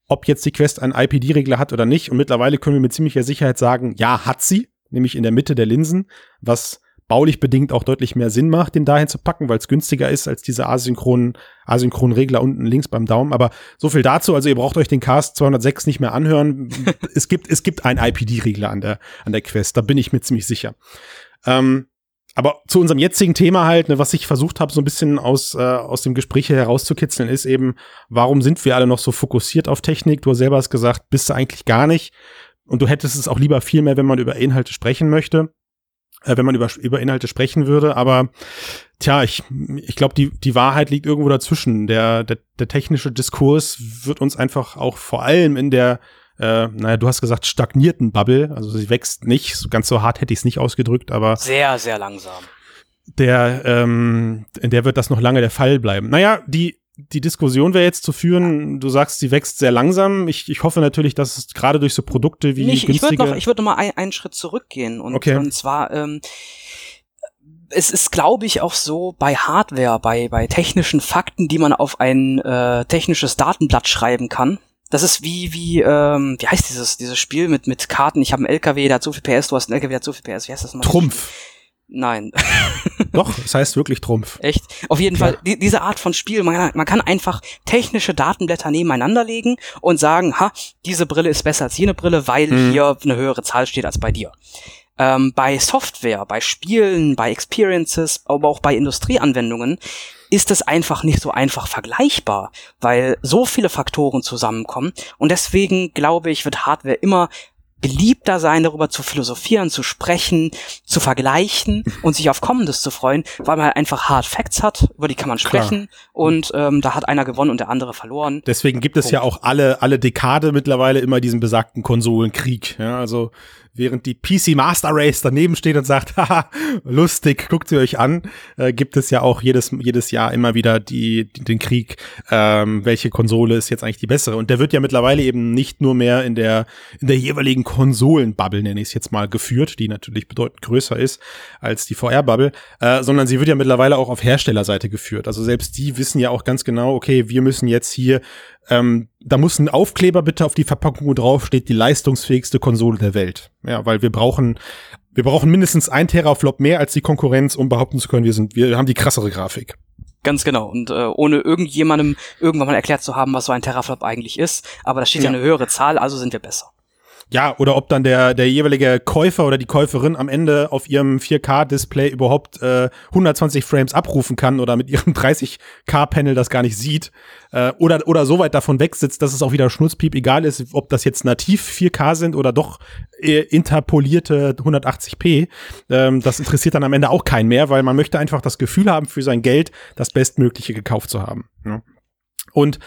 ob jetzt die Quest einen IPD-Regler hat oder nicht. Und mittlerweile können wir mit ziemlicher Sicherheit sagen, ja, hat sie, nämlich in der Mitte der Linsen, was baulich bedingt auch deutlich mehr Sinn macht, den dahin zu packen, weil es günstiger ist als diese asynchronen, asynchronen Regler unten links beim Daumen. Aber so viel dazu. Also ihr braucht euch den Cast 206 nicht mehr anhören. [LAUGHS] es gibt, es gibt einen IPD-Regler an der, an der Quest. Da bin ich mir ziemlich sicher. Ähm, aber zu unserem jetzigen Thema halt, ne, was ich versucht habe, so ein bisschen aus, äh, aus dem Gespräch hier herauszukitzeln, ist eben, warum sind wir alle noch so fokussiert auf Technik? Du selber hast gesagt, bist du eigentlich gar nicht. Und du hättest es auch lieber viel mehr, wenn man über Inhalte sprechen möchte äh, wenn man über, über Inhalte sprechen würde. Aber tja, ich, ich glaube, die, die Wahrheit liegt irgendwo dazwischen. Der, der, der technische Diskurs wird uns einfach auch vor allem in der äh, naja, du hast gesagt, stagnierten Bubble, also sie wächst nicht, so ganz so hart hätte ich es nicht ausgedrückt, aber sehr, sehr langsam. Der, ähm, in der wird das noch lange der Fall bleiben. Naja, die die Diskussion wäre jetzt zu führen, du sagst, sie wächst sehr langsam. Ich, ich hoffe natürlich, dass es gerade durch so Produkte wie Nicht, günstige... Ich würde noch, ich würd noch mal ein, einen Schritt zurückgehen. Und, okay. und zwar, ähm, es ist, glaube ich, auch so bei Hardware, bei, bei technischen Fakten, die man auf ein äh, technisches Datenblatt schreiben kann. Das ist wie, wie, ähm, wie heißt dieses, dieses Spiel mit, mit Karten? Ich habe einen LKW, der hat so viel PS, du hast einen LKW, der hat so viel PS. Wie heißt das nochmal? Trumpf. Nein. [LAUGHS] Doch, es heißt wirklich Trumpf. Echt? Auf jeden. Fall, die, diese Art von Spiel, man, man kann einfach technische Datenblätter nebeneinander legen und sagen, ha, diese Brille ist besser als jene Brille, weil mhm. hier eine höhere Zahl steht als bei dir. Ähm, bei Software, bei Spielen, bei Experiences, aber auch bei Industrieanwendungen ist es einfach nicht so einfach vergleichbar, weil so viele Faktoren zusammenkommen. Und deswegen glaube ich, wird Hardware immer beliebter sein, darüber zu philosophieren, zu sprechen, zu vergleichen und sich auf Kommendes zu freuen, weil man einfach Hard Facts hat, über die kann man sprechen Klar. und ähm, da hat einer gewonnen und der andere verloren. Deswegen gibt es Punkt. ja auch alle alle Dekade mittlerweile immer diesen besagten Konsolenkrieg. Ja, also während die PC Master Race daneben steht und sagt, [LAUGHS] haha, lustig, guckt sie euch an, äh, gibt es ja auch jedes, jedes Jahr immer wieder die, die, den Krieg, ähm, welche Konsole ist jetzt eigentlich die bessere. Und der wird ja mittlerweile eben nicht nur mehr in der, in der jeweiligen Konsolenbubble, nenne ich es jetzt mal, geführt, die natürlich bedeutend größer ist als die VR-Bubble, äh, sondern sie wird ja mittlerweile auch auf Herstellerseite geführt. Also selbst die wissen ja auch ganz genau, okay, wir müssen jetzt hier ähm, da muss ein Aufkleber bitte auf die Verpackung, wo drauf steht, die leistungsfähigste Konsole der Welt. Ja, weil wir brauchen Wir brauchen mindestens ein Teraflop mehr als die Konkurrenz, um behaupten zu können, wir sind, wir haben die krassere Grafik. Ganz genau. Und äh, ohne irgendjemandem irgendwann mal erklärt zu haben, was so ein Teraflop eigentlich ist. Aber da steht ja, ja eine höhere Zahl, also sind wir besser. Ja, oder ob dann der, der jeweilige Käufer oder die Käuferin am Ende auf ihrem 4K-Display überhaupt äh, 120 Frames abrufen kann oder mit ihrem [LAUGHS] 30K-Panel das gar nicht sieht äh, oder, oder so weit davon weg sitzt, dass es auch wieder Schnutzpiep egal ist, ob das jetzt nativ 4K sind oder doch äh, interpolierte 180p. Ähm, das interessiert dann am Ende auch keinen mehr, weil man möchte einfach das Gefühl haben, für sein Geld das Bestmögliche gekauft zu haben. Ja. Und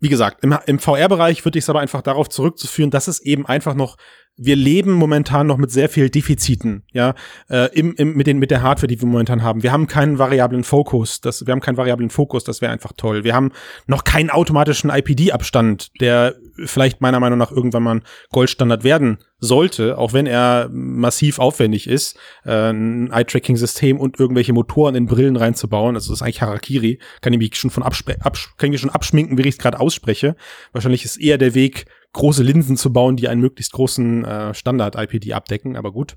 wie gesagt, im, im VR-Bereich würde ich es aber einfach darauf zurückzuführen, dass es eben einfach noch wir leben momentan noch mit sehr viel Defiziten, ja, äh, im, im, mit, den, mit der Hardware, die wir momentan haben. Wir haben keinen variablen Fokus, das, wir haben keinen variablen Fokus, das wäre einfach toll. Wir haben noch keinen automatischen IPD-Abstand, der vielleicht meiner Meinung nach irgendwann mal ein Goldstandard werden sollte, auch wenn er massiv aufwendig ist, äh, ein Eye-Tracking-System und irgendwelche Motoren in Brillen reinzubauen. Also das ist eigentlich Harakiri. Kann ich mich schon von absch kann ich mich schon abschminken, wie ich es gerade ausspreche. Wahrscheinlich ist eher der Weg, große Linsen zu bauen, die einen möglichst großen äh, Standard-IPD abdecken, aber gut.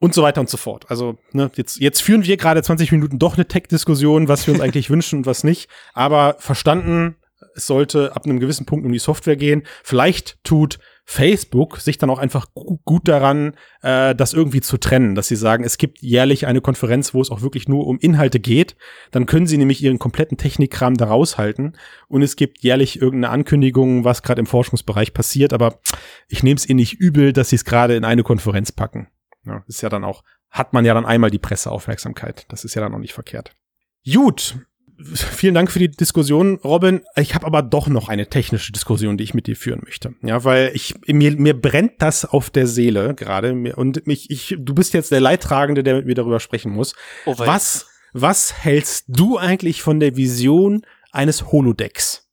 Und so weiter und so fort. Also, ne, jetzt, jetzt führen wir gerade 20 Minuten doch eine Tech-Diskussion, was wir uns [LAUGHS] eigentlich wünschen und was nicht. Aber verstanden, es sollte ab einem gewissen Punkt um die Software gehen. Vielleicht tut Facebook sich dann auch einfach gut daran, äh, das irgendwie zu trennen, dass sie sagen, es gibt jährlich eine Konferenz, wo es auch wirklich nur um Inhalte geht. Dann können sie nämlich ihren kompletten Technikkram da raushalten und es gibt jährlich irgendeine Ankündigung, was gerade im Forschungsbereich passiert. Aber ich nehme es ihnen nicht übel, dass sie es gerade in eine Konferenz packen. Ja, ist ja dann auch, hat man ja dann einmal die Presseaufmerksamkeit. Das ist ja dann auch nicht verkehrt. Gut, vielen Dank für die Diskussion, Robin. Ich habe aber doch noch eine technische Diskussion, die ich mit dir führen möchte. Ja, weil ich mir, mir brennt das auf der Seele gerade und mich ich du bist jetzt der Leidtragende, der mit mir darüber sprechen muss. Oh, was was hältst du eigentlich von der Vision eines Holodecks?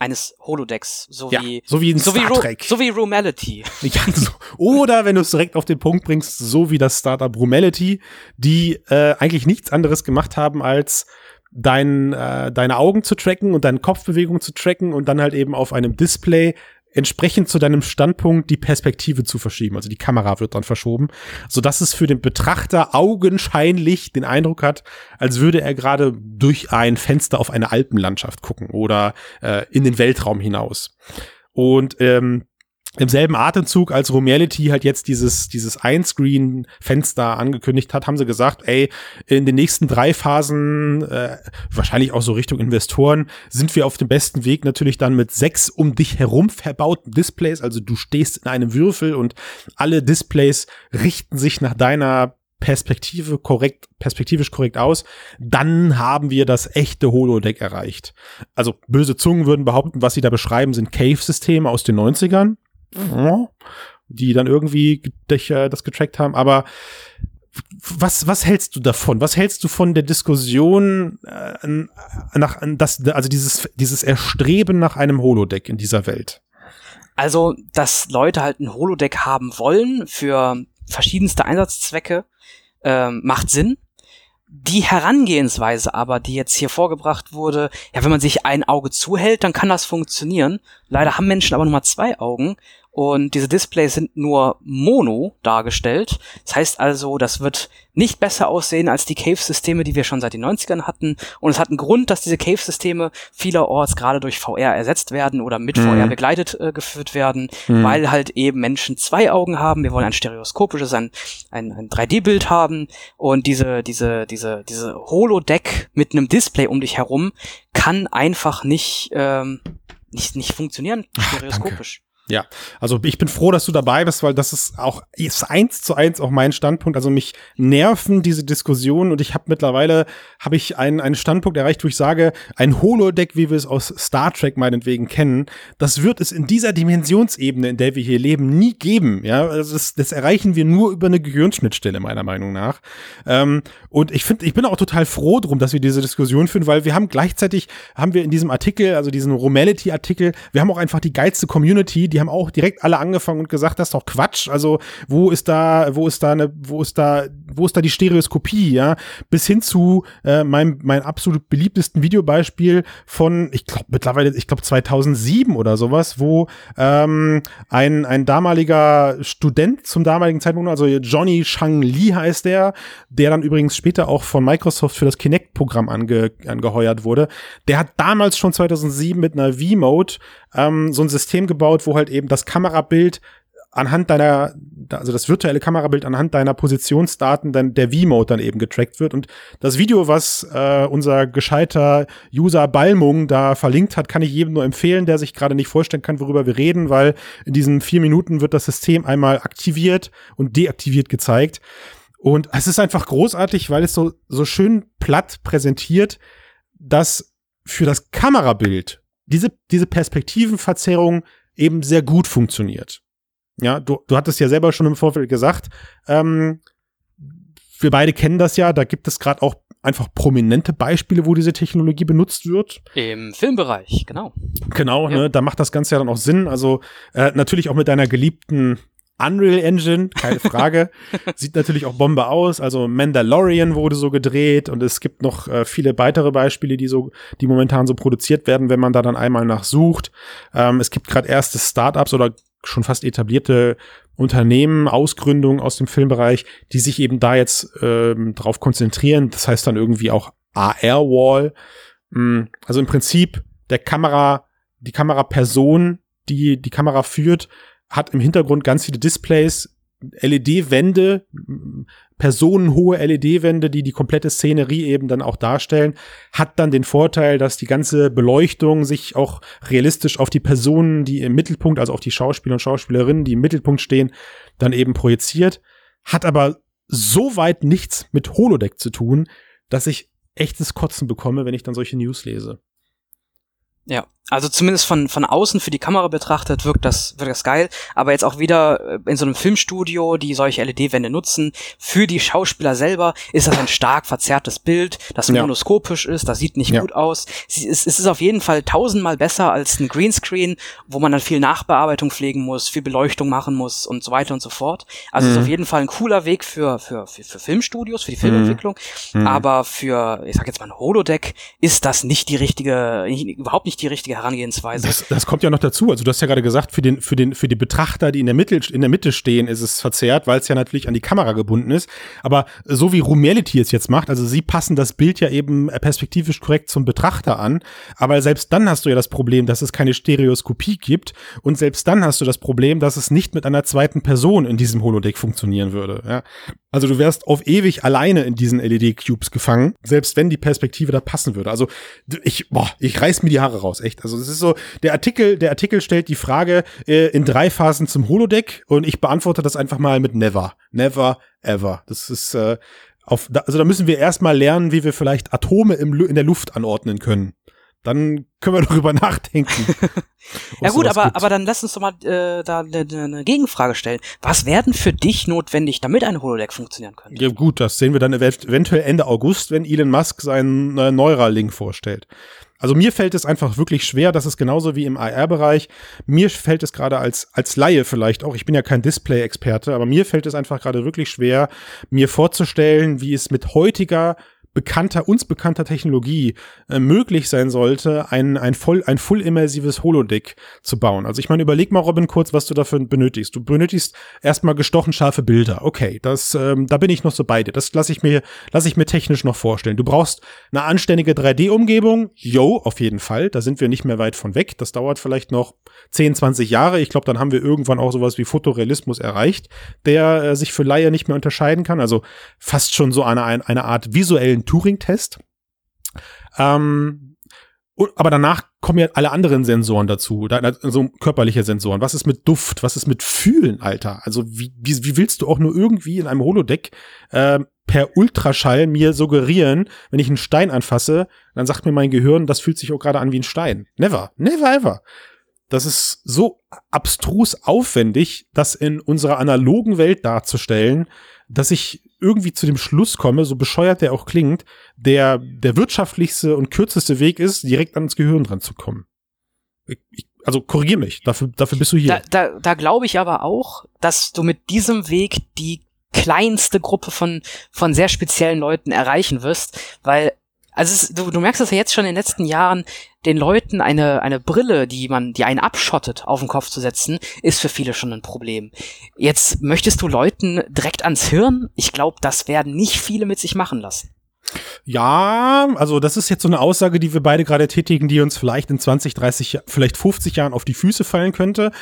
Eines Holodecks, so ja, wie so wie in so Star wie Trek, so wie Rumality. [LAUGHS] Ja, so. Oder wenn du es direkt auf den Punkt bringst, so wie das Startup Rumality, die äh, eigentlich nichts anderes gemacht haben als dein, äh, deine Augen zu tracken und deine Kopfbewegung zu tracken und dann halt eben auf einem Display entsprechend zu deinem Standpunkt die Perspektive zu verschieben. Also die Kamera wird dann verschoben, so dass es für den Betrachter augenscheinlich den Eindruck hat, als würde er gerade durch ein Fenster auf eine Alpenlandschaft gucken oder äh, in den Weltraum hinaus. Und ähm, im selben Atemzug, als Romeality halt jetzt dieses, dieses Einscreen-Fenster angekündigt hat, haben sie gesagt, ey, in den nächsten drei Phasen, äh, wahrscheinlich auch so Richtung Investoren, sind wir auf dem besten Weg natürlich dann mit sechs um dich herum verbauten Displays. Also du stehst in einem Würfel und alle Displays richten sich nach deiner Perspektive korrekt, perspektivisch korrekt aus, dann haben wir das echte Holodeck erreicht. Also böse Zungen würden behaupten, was sie da beschreiben, sind Cave-Systeme aus den 90ern die dann irgendwie das getrackt haben. Aber was, was hältst du davon? Was hältst du von der Diskussion äh, nach, das, also dieses, dieses Erstreben nach einem Holodeck in dieser Welt? Also, dass Leute halt ein Holodeck haben wollen für verschiedenste Einsatzzwecke, äh, macht Sinn. Die Herangehensweise aber, die jetzt hier vorgebracht wurde, ja, wenn man sich ein Auge zuhält, dann kann das funktionieren. Leider haben Menschen aber nur mal zwei Augen und diese Displays sind nur mono dargestellt. Das heißt also, das wird nicht besser aussehen als die Cave-Systeme, die wir schon seit den 90ern hatten. Und es hat einen Grund, dass diese Cave-Systeme vielerorts gerade durch VR ersetzt werden oder mit mhm. VR begleitet äh, geführt werden, mhm. weil halt eben Menschen zwei Augen haben. Wir wollen ein stereoskopisches, ein, ein, ein 3D-Bild haben. Und diese, diese, diese, diese Holodeck mit einem Display um dich herum kann einfach nicht, ähm, nicht, nicht funktionieren, stereoskopisch. Ach, ja, also ich bin froh, dass du dabei bist, weil das ist auch ist eins zu eins auch mein Standpunkt. Also mich nerven diese Diskussionen und ich habe mittlerweile habe ich einen einen Standpunkt erreicht, wo ich sage, ein Holodeck, wie wir es aus Star Trek meinetwegen kennen, das wird es in dieser Dimensionsebene, in der wir hier leben, nie geben. Ja, das, das erreichen wir nur über eine Gehirnschnittstelle meiner Meinung nach. Ähm, und ich finde, ich bin auch total froh drum, dass wir diese Diskussion führen, weil wir haben gleichzeitig haben wir in diesem Artikel, also diesen Romality Artikel, wir haben auch einfach die geilste Community, die die haben auch direkt alle angefangen und gesagt, das ist doch Quatsch. Also wo ist da, wo ist da eine, wo ist da, wo ist da die Stereoskopie, ja? Bis hin zu äh, meinem mein absolut beliebtesten Videobeispiel von, ich glaube mittlerweile, ich glaube 2007 oder sowas, wo ähm, ein ein damaliger Student zum damaligen Zeitpunkt, also Johnny Shang Li heißt der, der dann übrigens später auch von Microsoft für das Kinect-Programm ange, angeheuert wurde, der hat damals schon 2007 mit einer V-Mode ähm, so ein System gebaut, wo halt eben das Kamerabild anhand deiner, also das virtuelle Kamerabild anhand deiner Positionsdaten dann der V-Mode dann eben getrackt wird. Und das Video, was äh, unser gescheiter User Balmung da verlinkt hat, kann ich jedem nur empfehlen, der sich gerade nicht vorstellen kann, worüber wir reden, weil in diesen vier Minuten wird das System einmal aktiviert und deaktiviert gezeigt. Und es ist einfach großartig, weil es so, so schön platt präsentiert, dass für das Kamerabild diese, diese Perspektivenverzerrung eben sehr gut funktioniert. Ja, du, du hattest ja selber schon im Vorfeld gesagt, ähm, wir beide kennen das ja, da gibt es gerade auch einfach prominente Beispiele, wo diese Technologie benutzt wird. Im Filmbereich, genau. Genau, ja. ne, da macht das Ganze ja dann auch Sinn. Also äh, natürlich auch mit deiner geliebten Unreal Engine, keine Frage. [LAUGHS] Sieht natürlich auch Bombe aus. Also Mandalorian wurde so gedreht und es gibt noch äh, viele weitere Beispiele, die so, die momentan so produziert werden, wenn man da dann einmal nachsucht. Ähm, es gibt gerade erste Startups oder schon fast etablierte Unternehmen, Ausgründungen aus dem Filmbereich, die sich eben da jetzt ähm, drauf konzentrieren. Das heißt dann irgendwie auch AR-Wall. Mm, also im Prinzip der Kamera, die Kameraperson, die die Kamera führt, hat im Hintergrund ganz viele Displays, LED-Wände, personenhohe LED-Wände, die die komplette Szenerie eben dann auch darstellen, hat dann den Vorteil, dass die ganze Beleuchtung sich auch realistisch auf die Personen, die im Mittelpunkt, also auf die Schauspieler und Schauspielerinnen, die im Mittelpunkt stehen, dann eben projiziert, hat aber so weit nichts mit Holodeck zu tun, dass ich echtes Kotzen bekomme, wenn ich dann solche News lese. Ja, also zumindest von, von außen für die Kamera betrachtet wirkt das, wirkt das geil, aber jetzt auch wieder äh, in so einem Filmstudio, die solche LED-Wände nutzen, für die Schauspieler selber ist das ein stark verzerrtes Bild, das ja. monoskopisch ist, das sieht nicht ja. gut aus. Es, es ist auf jeden Fall tausendmal besser als ein Greenscreen, wo man dann viel Nachbearbeitung pflegen muss, viel Beleuchtung machen muss und so weiter und so fort. Also mhm. ist auf jeden Fall ein cooler Weg für, für, für, für Filmstudios, für die Filmentwicklung, mhm. aber für, ich sag jetzt mal ein Holodeck, ist das nicht die richtige, überhaupt nicht die richtige Herangehensweise. Das, das kommt ja noch dazu. Also du hast ja gerade gesagt, für den, für den, für die Betrachter, die in der Mitte, in der Mitte stehen, ist es verzerrt, weil es ja natürlich an die Kamera gebunden ist. Aber so wie Room-Reality es jetzt macht, also sie passen das Bild ja eben perspektivisch korrekt zum Betrachter an. Aber selbst dann hast du ja das Problem, dass es keine Stereoskopie gibt. Und selbst dann hast du das Problem, dass es nicht mit einer zweiten Person in diesem Holodeck funktionieren würde. Ja? Also du wärst auf ewig alleine in diesen LED-Cubes gefangen, selbst wenn die Perspektive da passen würde. Also ich, boah, ich reiß mir die Haare raus, echt. Also es ist so, der Artikel, der Artikel stellt die Frage äh, in drei Phasen zum Holodeck und ich beantworte das einfach mal mit never. Never, ever. Das ist äh, auf, also da müssen wir erstmal lernen, wie wir vielleicht Atome im, in der Luft anordnen können dann können wir [LAUGHS] darüber nachdenken. ja gut, aber, aber dann lass uns doch mal äh, da eine, eine Gegenfrage stellen. Was werden für dich notwendig, damit ein Holodeck funktionieren könnte? Ja gut, das sehen wir dann eventuell Ende August, wenn Elon Musk seinen äh, Neuralink vorstellt. Also mir fällt es einfach wirklich schwer, das ist genauso wie im AR-Bereich. Mir fällt es gerade als, als Laie vielleicht auch, ich bin ja kein Display-Experte, aber mir fällt es einfach gerade wirklich schwer, mir vorzustellen, wie es mit heutiger bekannter, uns bekannter Technologie äh, möglich sein sollte, ein, ein voll, ein full immersives Holodeck zu bauen. Also ich meine, überleg mal, Robin, kurz, was du dafür benötigst. Du benötigst erstmal gestochen scharfe Bilder. Okay, das, ähm, da bin ich noch so bei dir. Das lasse ich mir, lasse ich mir technisch noch vorstellen. Du brauchst eine anständige 3D-Umgebung. Yo, auf jeden Fall. Da sind wir nicht mehr weit von weg. Das dauert vielleicht noch 10, 20 Jahre. Ich glaube, dann haben wir irgendwann auch sowas wie Fotorealismus erreicht, der äh, sich für Laie nicht mehr unterscheiden kann. Also fast schon so eine, eine Art visuellen Turing-Test. Ähm, aber danach kommen ja alle anderen Sensoren dazu, so körperliche Sensoren. Was ist mit Duft? Was ist mit Fühlen, Alter? Also wie, wie, wie willst du auch nur irgendwie in einem Holodeck äh, per Ultraschall mir suggerieren, wenn ich einen Stein anfasse, dann sagt mir mein Gehirn, das fühlt sich auch gerade an wie ein Stein. Never, never ever. Das ist so abstrus aufwendig, das in unserer analogen Welt darzustellen, dass ich irgendwie zu dem Schluss komme, so bescheuert der auch klingt, der der wirtschaftlichste und kürzeste Weg ist, direkt ans Gehirn dran zu kommen. Ich, Also korrigier mich, dafür, dafür bist du hier. Da, da, da glaube ich aber auch, dass du mit diesem Weg die kleinste Gruppe von, von sehr speziellen Leuten erreichen wirst, weil also es, du, du merkst es ja jetzt schon in den letzten Jahren, den Leuten eine, eine Brille, die man, die einen abschottet, auf den Kopf zu setzen, ist für viele schon ein Problem. Jetzt möchtest du Leuten direkt ans Hirn? Ich glaube, das werden nicht viele mit sich machen lassen. Ja, also das ist jetzt so eine Aussage, die wir beide gerade tätigen, die uns vielleicht in 20, 30, vielleicht 50 Jahren auf die Füße fallen könnte.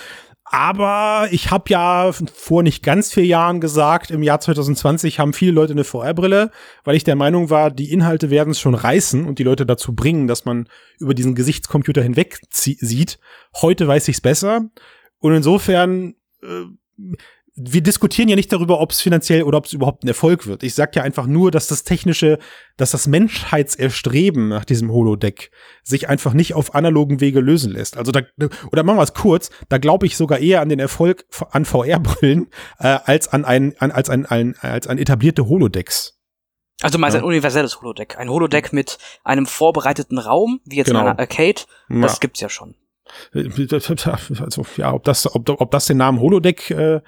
Aber ich habe ja vor nicht ganz vier Jahren gesagt, im Jahr 2020 haben viele Leute eine VR-Brille, weil ich der Meinung war, die Inhalte werden es schon reißen und die Leute dazu bringen, dass man über diesen Gesichtscomputer hinweg sieht. Heute weiß ich es besser. Und insofern äh, wir diskutieren ja nicht darüber, ob es finanziell oder ob es überhaupt ein Erfolg wird. Ich sag ja einfach nur, dass das technische, dass das Menschheitserstreben nach diesem Holodeck sich einfach nicht auf analogen Wege lösen lässt. Also da, oder machen wir es kurz, da glaube ich sogar eher an den Erfolg an VR-Brillen äh, als an ein, an, als ein, ein, als an etablierte Holodecks. Also meinst ja. ein universelles Holodeck. Ein Holodeck mit einem vorbereiteten Raum, wie jetzt genau. in einer Arcade, das ja. gibt's ja schon. [LAUGHS] Also, ja, ob das, ob, ob das den Namen Holodeck äh,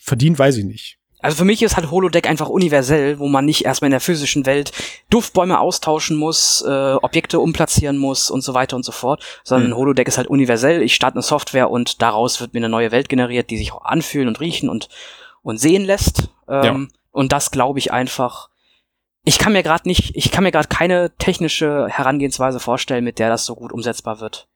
verdient, weiß ich nicht. Also für mich ist halt Holodeck einfach universell, wo man nicht erstmal in der physischen Welt Duftbäume austauschen muss, äh, Objekte umplatzieren muss und so weiter und so fort, sondern hm. Holodeck ist halt universell. Ich starte eine Software und daraus wird mir eine neue Welt generiert, die sich auch anfühlen und riechen und und sehen lässt. Ähm, ja. Und das glaube ich einfach. Ich kann mir gerade nicht, ich kann mir gerade keine technische Herangehensweise vorstellen, mit der das so gut umsetzbar wird.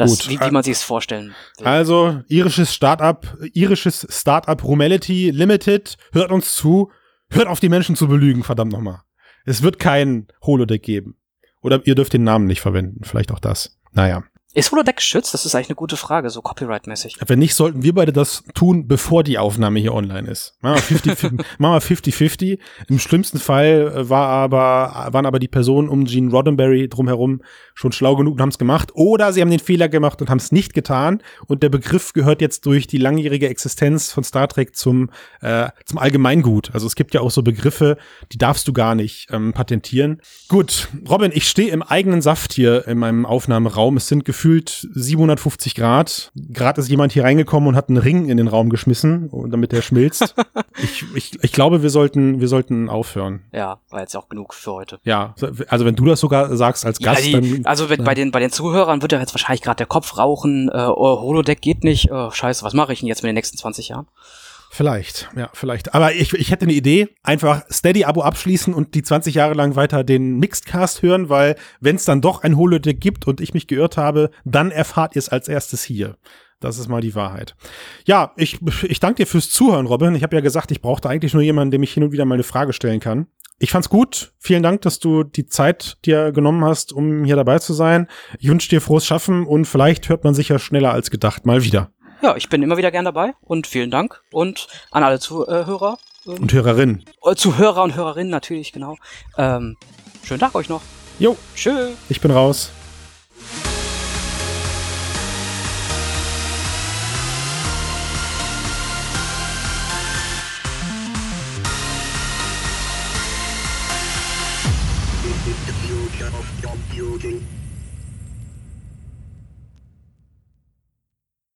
Das, Gut. Wie, wie man sich es vorstellen will. Also, irisches Startup, irisches Startup Rumelity Limited, hört uns zu, hört auf die Menschen zu belügen, verdammt nochmal. Es wird kein Holodeck geben. Oder ihr dürft den Namen nicht verwenden, vielleicht auch das. Naja. Ist Holodeck geschützt? Das ist eigentlich eine gute Frage, so copyright-mäßig. Wenn nicht, sollten wir beide das tun, bevor die Aufnahme hier online ist. Machen wir 50-50. [LAUGHS] Im schlimmsten Fall äh, war aber, waren aber die Personen um Gene Roddenberry drumherum schon schlau genug und haben es gemacht. Oder sie haben den Fehler gemacht und haben es nicht getan. Und der Begriff gehört jetzt durch die langjährige Existenz von Star Trek zum, äh, zum Allgemeingut. Also es gibt ja auch so Begriffe, die darfst du gar nicht ähm, patentieren. Gut, Robin, ich stehe im eigenen Saft hier in meinem Aufnahmeraum. Es sind gefühlt 750 Grad. Gerade ist jemand hier reingekommen und hat einen Ring in den Raum geschmissen, damit der schmilzt. [LAUGHS] ich, ich, ich glaube, wir sollten, wir sollten aufhören. Ja, war jetzt auch genug für heute. Ja, also wenn du das sogar sagst als Gast, ja, die, dann, Also wenn, ja. bei den bei den Zuhörern wird ja jetzt wahrscheinlich gerade der Kopf rauchen. Äh, oh, Holodeck geht nicht. Oh, scheiße, was mache ich denn jetzt mit den nächsten 20 Jahren? Vielleicht, ja, vielleicht. Aber ich, ich hätte eine Idee, einfach Steady-Abo abschließen und die 20 Jahre lang weiter den Mixedcast hören, weil wenn es dann doch ein Holodeck gibt und ich mich geirrt habe, dann erfahrt ihr es als erstes hier. Das ist mal die Wahrheit. Ja, ich, ich danke dir fürs Zuhören, Robin. Ich habe ja gesagt, ich brauchte eigentlich nur jemanden, dem ich hin und wieder mal eine Frage stellen kann. Ich fand's gut. Vielen Dank, dass du die Zeit dir genommen hast, um hier dabei zu sein. Ich wünsche dir frohes Schaffen und vielleicht hört man sich ja schneller als gedacht mal wieder. Ja, ich bin immer wieder gern dabei und vielen Dank und an alle Zuhörer. Ähm, und Hörerinnen. Äh, Zuhörer und Hörerinnen natürlich, genau. Ähm, schönen Tag euch noch. Jo. Tschö. Ich bin raus.